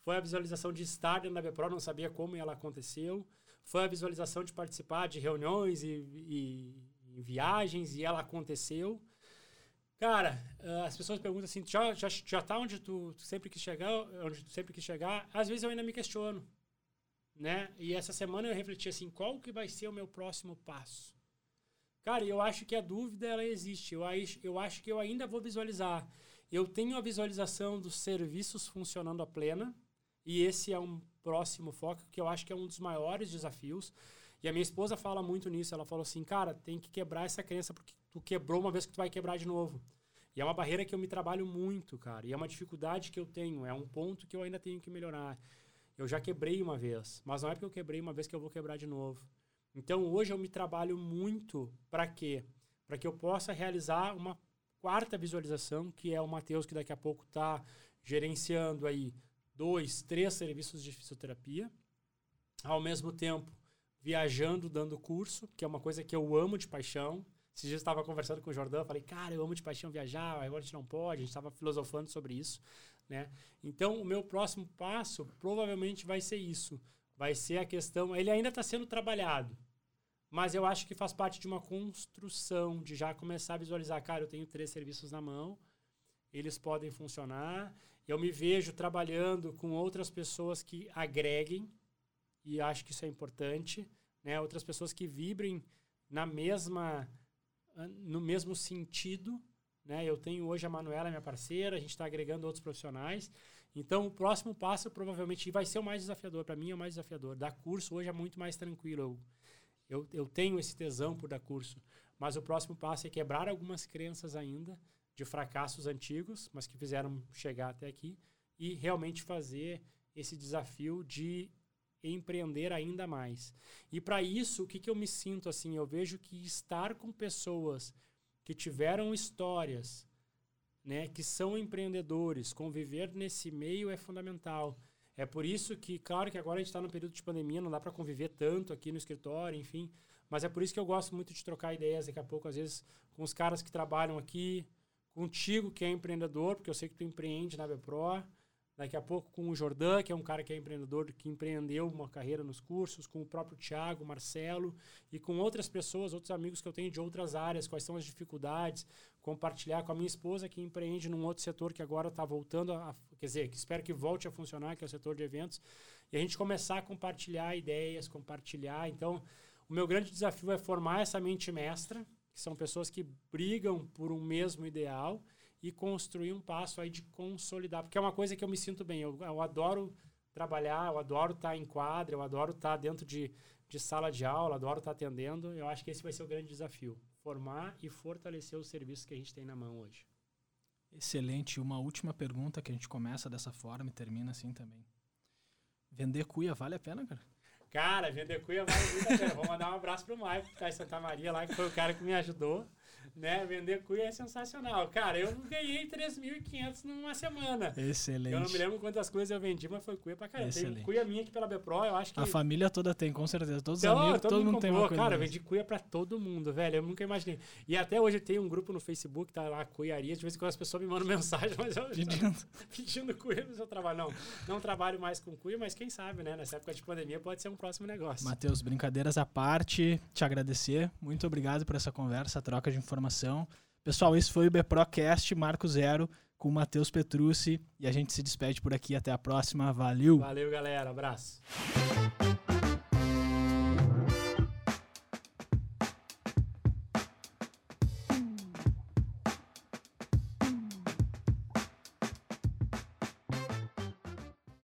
Foi a visualização de estar dentro da BPRO, não sabia como ela aconteceu. Foi a visualização de participar de reuniões e, e, e viagens, e ela aconteceu. Cara, eh, as pessoas perguntam assim, já, já, já tá onde tu, tu, sempre quis chegar, onde tu sempre quis chegar? Às vezes eu ainda me questiono, né? E essa semana eu refleti assim, qual que vai ser o meu próximo passo? Cara, eu acho que a dúvida, ela existe. Eu, eu acho que eu ainda vou visualizar. Eu tenho a visualização dos serviços funcionando a plena, e esse é um próximo foco que eu acho que é um dos maiores desafios. E a minha esposa fala muito nisso. Ela falou assim, cara, tem que quebrar essa crença porque tu quebrou uma vez que tu vai quebrar de novo. E é uma barreira que eu me trabalho muito, cara. E é uma dificuldade que eu tenho. É um ponto que eu ainda tenho que melhorar. Eu já quebrei uma vez, mas não é porque eu quebrei uma vez que eu vou quebrar de novo. Então hoje eu me trabalho muito para quê? Para que eu possa realizar uma quarta visualização, que é o Matheus, que daqui a pouco está gerenciando aí dois, três serviços de fisioterapia. Ao mesmo tempo, viajando, dando curso, que é uma coisa que eu amo de paixão. Esses dias estava conversando com o Jordão, falei, cara, eu amo de paixão viajar, agora a gente não pode, a gente estava filosofando sobre isso, né? Então, o meu próximo passo provavelmente vai ser isso. Vai ser a questão, ele ainda está sendo trabalhado, mas eu acho que faz parte de uma construção, de já começar a visualizar, cara, eu tenho três serviços na mão, eles podem funcionar. Eu me vejo trabalhando com outras pessoas que agreguem, e acho que isso é importante, né? Outras pessoas que vibrem na mesma no mesmo sentido, né? Eu tenho hoje a Manuela, minha parceira, a gente está agregando outros profissionais. Então, o próximo passo provavelmente vai ser o mais desafiador. Para mim, é o mais desafiador. Dar curso hoje é muito mais tranquilo. Eu eu, eu tenho esse tesão por dar curso. Mas o próximo passo é quebrar algumas crenças ainda de fracassos antigos, mas que fizeram chegar até aqui, e realmente fazer esse desafio de empreender ainda mais. E para isso, o que, que eu me sinto assim? Eu vejo que estar com pessoas que tiveram histórias, né, que são empreendedores, conviver nesse meio é fundamental. É por isso que, claro que agora a gente está no período de pandemia, não dá para conviver tanto aqui no escritório, enfim. Mas é por isso que eu gosto muito de trocar ideias daqui a pouco, às vezes, com os caras que trabalham aqui, contigo que é empreendedor, porque eu sei que tu empreende na Bepro, Daqui a pouco com o Jordan, que é um cara que é empreendedor, que empreendeu uma carreira nos cursos, com o próprio Thiago, Marcelo e com outras pessoas, outros amigos que eu tenho de outras áreas, quais são as dificuldades, compartilhar com a minha esposa que empreende num outro setor que agora está voltando a, quer dizer, que espero que volte a funcionar, que é o setor de eventos, e a gente começar a compartilhar ideias, compartilhar. Então, o meu grande desafio é formar essa mente mestra, que são pessoas que brigam por um mesmo ideal e construir um passo aí de consolidar. Porque é uma coisa que eu me sinto bem. Eu, eu adoro trabalhar, eu adoro estar em quadra, eu adoro estar dentro de, de sala de aula, adoro estar atendendo. Eu acho que esse vai ser o grande desafio. Formar e fortalecer os serviços que a gente tem na mão hoje. Excelente. Uma última pergunta que a gente começa dessa forma e termina assim também. Vender cuia vale a pena, cara? Cara, vender cuia vale muito a pena. Vou mandar um abraço pro Maicon, que tá em Santa Maria lá, que foi o cara que me ajudou né? Vender cuia é sensacional. Cara, eu ganhei 3.500 numa semana. Excelente. Eu não me lembro quantas coisas eu vendi, mas foi cuia pra caramba. Excelente. Tem cuia minha aqui pela Bepro, eu acho que... A família toda tem, com certeza. Todos os então, amigos, todo, todo mundo, mundo tem uma. Cara, eu vendi cuia pra todo mundo, velho. Eu nunca imaginei. E até hoje tem um grupo no Facebook, tá lá, cuiaria. De vez em quando as pessoas me mandam mensagem, mas eu... Pedindo. pedindo cuia no seu trabalho. Não, não trabalho mais com cuia, mas quem sabe, né? Nessa época de pandemia pode ser um próximo negócio. Matheus, brincadeiras à parte, te agradecer. Muito obrigado por essa conversa, troca de informação. Pessoal, esse foi o BPROcast Marco Zero com o Matheus Petrucci e a gente se despede por aqui. Até a próxima. Valeu! Valeu, galera. Abraço.